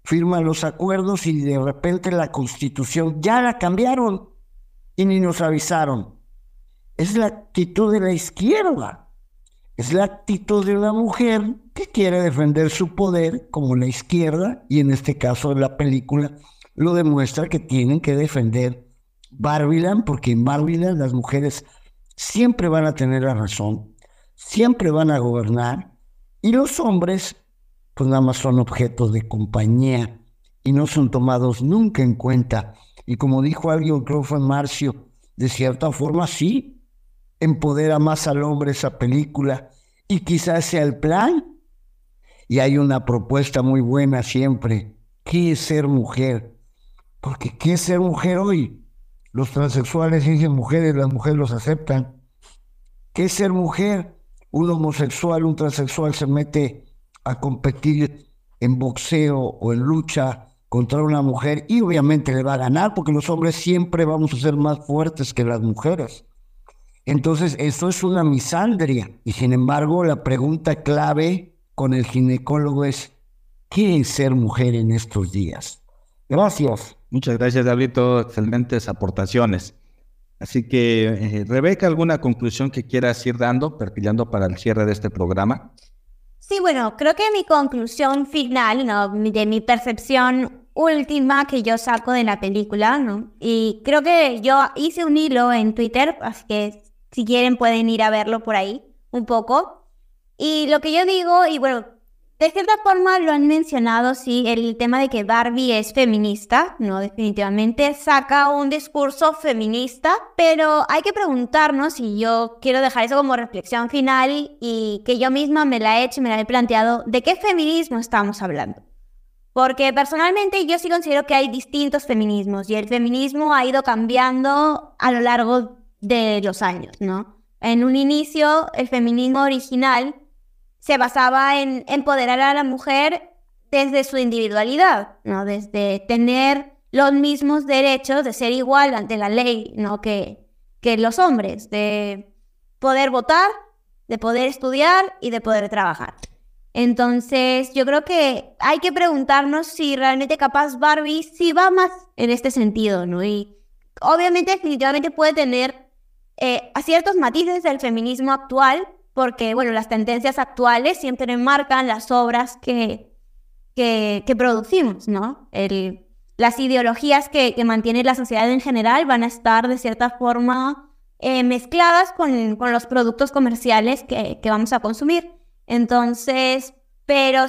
Speaker 4: firman los acuerdos y de repente la constitución ya la cambiaron y ni nos avisaron. Es la actitud de la izquierda. Es la actitud de una mujer que quiere defender su poder como la izquierda y en este caso la película lo demuestra que tienen que defender Barbiland porque en Barbiland las mujeres siempre van a tener la razón, siempre van a gobernar y los hombres pues nada más son objetos de compañía y no son tomados nunca en cuenta. Y como dijo alguien, creo fue Marcio, de cierta forma sí, empodera más al hombre esa película y quizás sea el plan. Y hay una propuesta muy buena siempre. ¿Qué es ser mujer? Porque ¿qué es ser mujer hoy? Los transexuales dicen mujeres, las mujeres los aceptan. ¿Qué es ser mujer? Un homosexual, un transexual se mete a competir en boxeo o en lucha contra una mujer y obviamente le va a ganar porque los hombres siempre vamos a ser más fuertes que las mujeres. Entonces, eso es una misandria. Y sin embargo, la pregunta clave con el ginecólogo es, ¿qué es ser mujer en estos días? Gracias.
Speaker 1: Muchas gracias, David. excelentes aportaciones. Así que, eh, Rebeca, ¿alguna conclusión que quieras ir dando, perfilando para el cierre de este programa?
Speaker 2: Sí, bueno, creo que mi conclusión final, ¿no? de mi percepción última que yo saco de la película, ¿no? Y creo que yo hice un hilo en Twitter, así que si quieren pueden ir a verlo por ahí un poco. Y lo que yo digo, y bueno, de cierta forma lo han mencionado, sí, el tema de que Barbie es feminista, no, definitivamente saca un discurso feminista, pero hay que preguntarnos, y yo quiero dejar eso como reflexión final y que yo misma me la he hecho me la he planteado, ¿de qué feminismo estamos hablando? Porque personalmente yo sí considero que hay distintos feminismos y el feminismo ha ido cambiando a lo largo de los años, ¿no? En un inicio, el feminismo original se basaba en empoderar a la mujer desde su individualidad, ¿no? Desde tener los mismos derechos de ser igual ante la ley, ¿no? Que, que los hombres, de poder votar, de poder estudiar y de poder trabajar. Entonces, yo creo que hay que preguntarnos si realmente capaz Barbie sí va más en este sentido, ¿no? Y obviamente definitivamente puede tener eh, a ciertos matices del feminismo actual, porque, bueno, las tendencias actuales siempre marcan las obras que, que, producimos, ¿no? El, las ideologías que, que, mantiene la sociedad en general van a estar de cierta forma eh, mezcladas con, con, los productos comerciales que, que vamos a consumir. Entonces, pero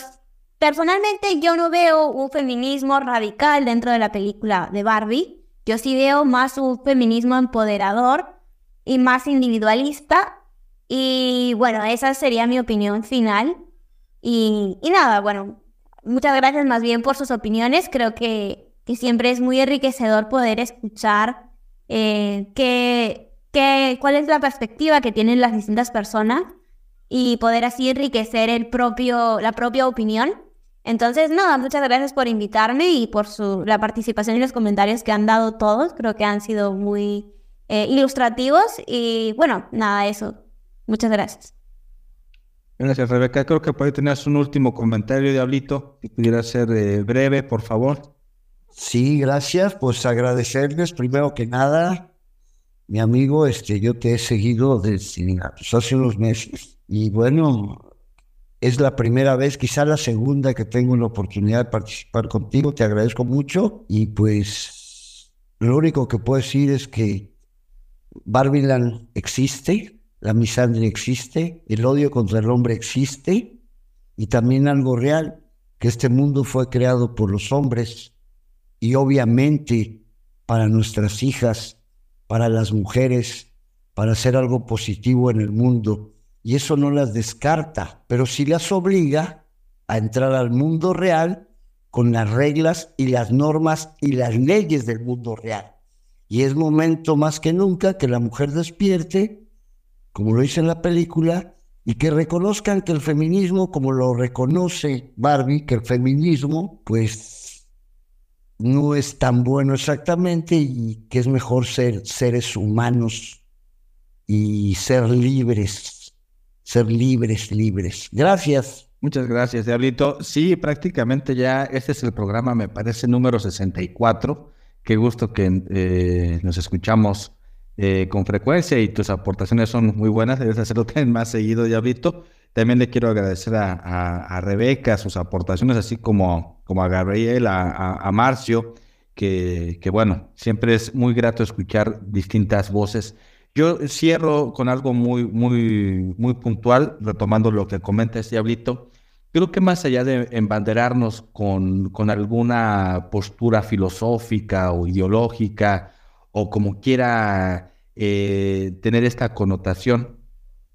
Speaker 2: personalmente yo no veo un feminismo radical dentro de la película de Barbie. Yo sí veo más un feminismo empoderador y más individualista. Y bueno, esa sería mi opinión final. Y, nada, bueno, muchas gracias más bien por sus opiniones. Creo que, que siempre es muy enriquecedor poder escuchar eh, que, cuál es la perspectiva que tienen las distintas personas y poder así enriquecer el propio, la propia opinión. Entonces, nada, muchas gracias por invitarme y por su, la participación y los comentarios que han dado todos. Creo que han sido muy, eh, ilustrativos y bueno, nada, eso. Muchas gracias.
Speaker 1: Gracias, Rebeca. Creo que puede tener un último comentario, Diablito, si pudiera ser eh, breve, por favor.
Speaker 4: Sí, gracias. Pues agradecerles primero que nada, mi amigo, este, yo te he seguido desde pues, hace unos meses y bueno, es la primera vez, quizá la segunda que tengo la oportunidad de participar contigo. Te agradezco mucho y pues lo único que puedo decir es que Barbiland existe, la misandria existe, el odio contra el hombre existe y también algo real, que este mundo fue creado por los hombres y obviamente para nuestras hijas, para las mujeres, para hacer algo positivo en el mundo. Y eso no las descarta, pero sí las obliga a entrar al mundo real con las reglas y las normas y las leyes del mundo real. Y es momento más que nunca que la mujer despierte, como lo dice en la película, y que reconozcan que el feminismo, como lo reconoce Barbie, que el feminismo, pues no es tan bueno exactamente y que es mejor ser seres humanos y ser libres, ser libres, libres. Gracias.
Speaker 1: Muchas gracias, Diablito. Sí, prácticamente ya este es el programa, me parece, número 64. Qué gusto que eh, nos escuchamos eh, con frecuencia y tus aportaciones son muy buenas. Debes hacerlo más seguido, Diablito. También le quiero agradecer a, Rebeca sus aportaciones, así como, como a Gabriel, a, Marcio, que, que, bueno, siempre es muy grato escuchar distintas voces. Yo cierro con algo muy, muy, muy puntual, retomando lo que comenta este Diablito. Creo que más allá de embanderarnos con, con alguna postura filosófica o ideológica o como quiera eh, tener esta connotación,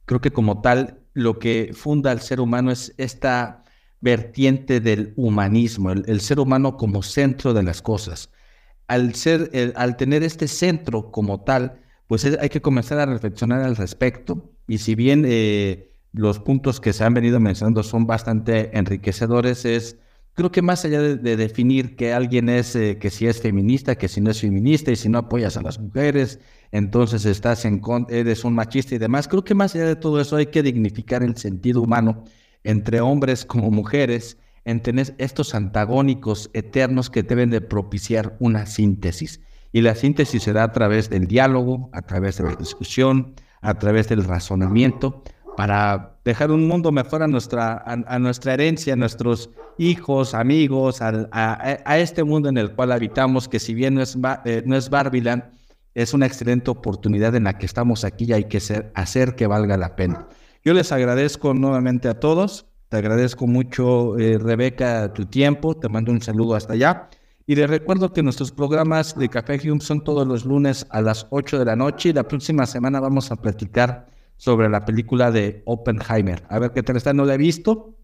Speaker 1: creo que como tal lo que funda al ser humano es esta vertiente del humanismo, el, ser humano como centro de las cosas. Al, ser, al tener este centro como tal, pues hay que comenzar a reflexionar al respecto. Y si bien eh, los puntos que se han venido mencionando son bastante enriquecedores, es creo que más allá de, definir que alguien es, eh, que si es feminista, que si no es feminista y si no apoyas a las mujeres, entonces estás en eres un machista y demás, creo que más allá de todo eso hay que dignificar el sentido humano entre hombres como mujeres, en tener estos antagónicos eternos que deben de propiciar una síntesis. Y la síntesis será a través del diálogo, a través de la discusión, a través del razonamiento, para dejar un mundo mejor a nuestra, a, nuestra herencia, a nuestros hijos, amigos, a, este mundo en el cual habitamos, que si bien no es, eh, no es Barbiland, es una excelente oportunidad en la que estamos aquí y hay que hacer que valga la pena. Yo les agradezco nuevamente a todos, te agradezco mucho, eh, Rebeca, tu tiempo, te mando un saludo hasta allá. Y les recuerdo que nuestros programas de Café Hume son todos los lunes a las 8 de la noche y la próxima semana vamos a platicar sobre la película de Oppenheimer. A ver qué tal está, no la he visto.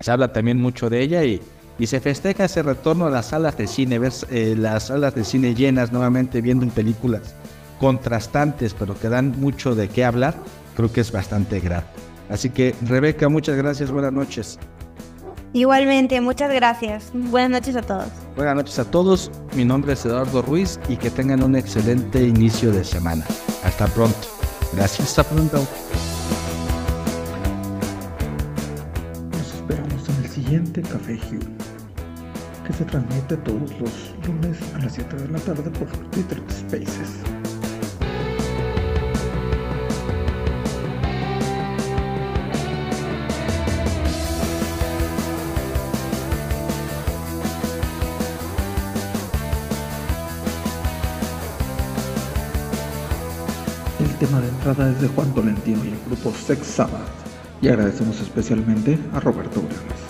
Speaker 1: Se habla también mucho de ella y, y se festeja ese retorno a las salas de cine, ver eh, las salas de cine llenas nuevamente viendo películas contrastantes, pero que dan mucho de qué hablar. Creo que es bastante grato. Así que, Rebeca, muchas gracias, buenas noches.
Speaker 2: Igualmente, muchas gracias. Buenas noches a todos.
Speaker 1: Buenas noches a todos. Mi nombre es Eduardo Ruiz y que tengan un excelente inicio de semana. Hasta pronto. Gracias, hasta pronto.
Speaker 6: Nos esperamos en el siguiente Café Hugh, que se transmite todos los lunes a las 7 de la tarde por Twitter Spaces. Tema de entrada es de Juan Tolentino y el grupo Sex Sabbath. Y agradecemos especialmente a Roberto Brenes.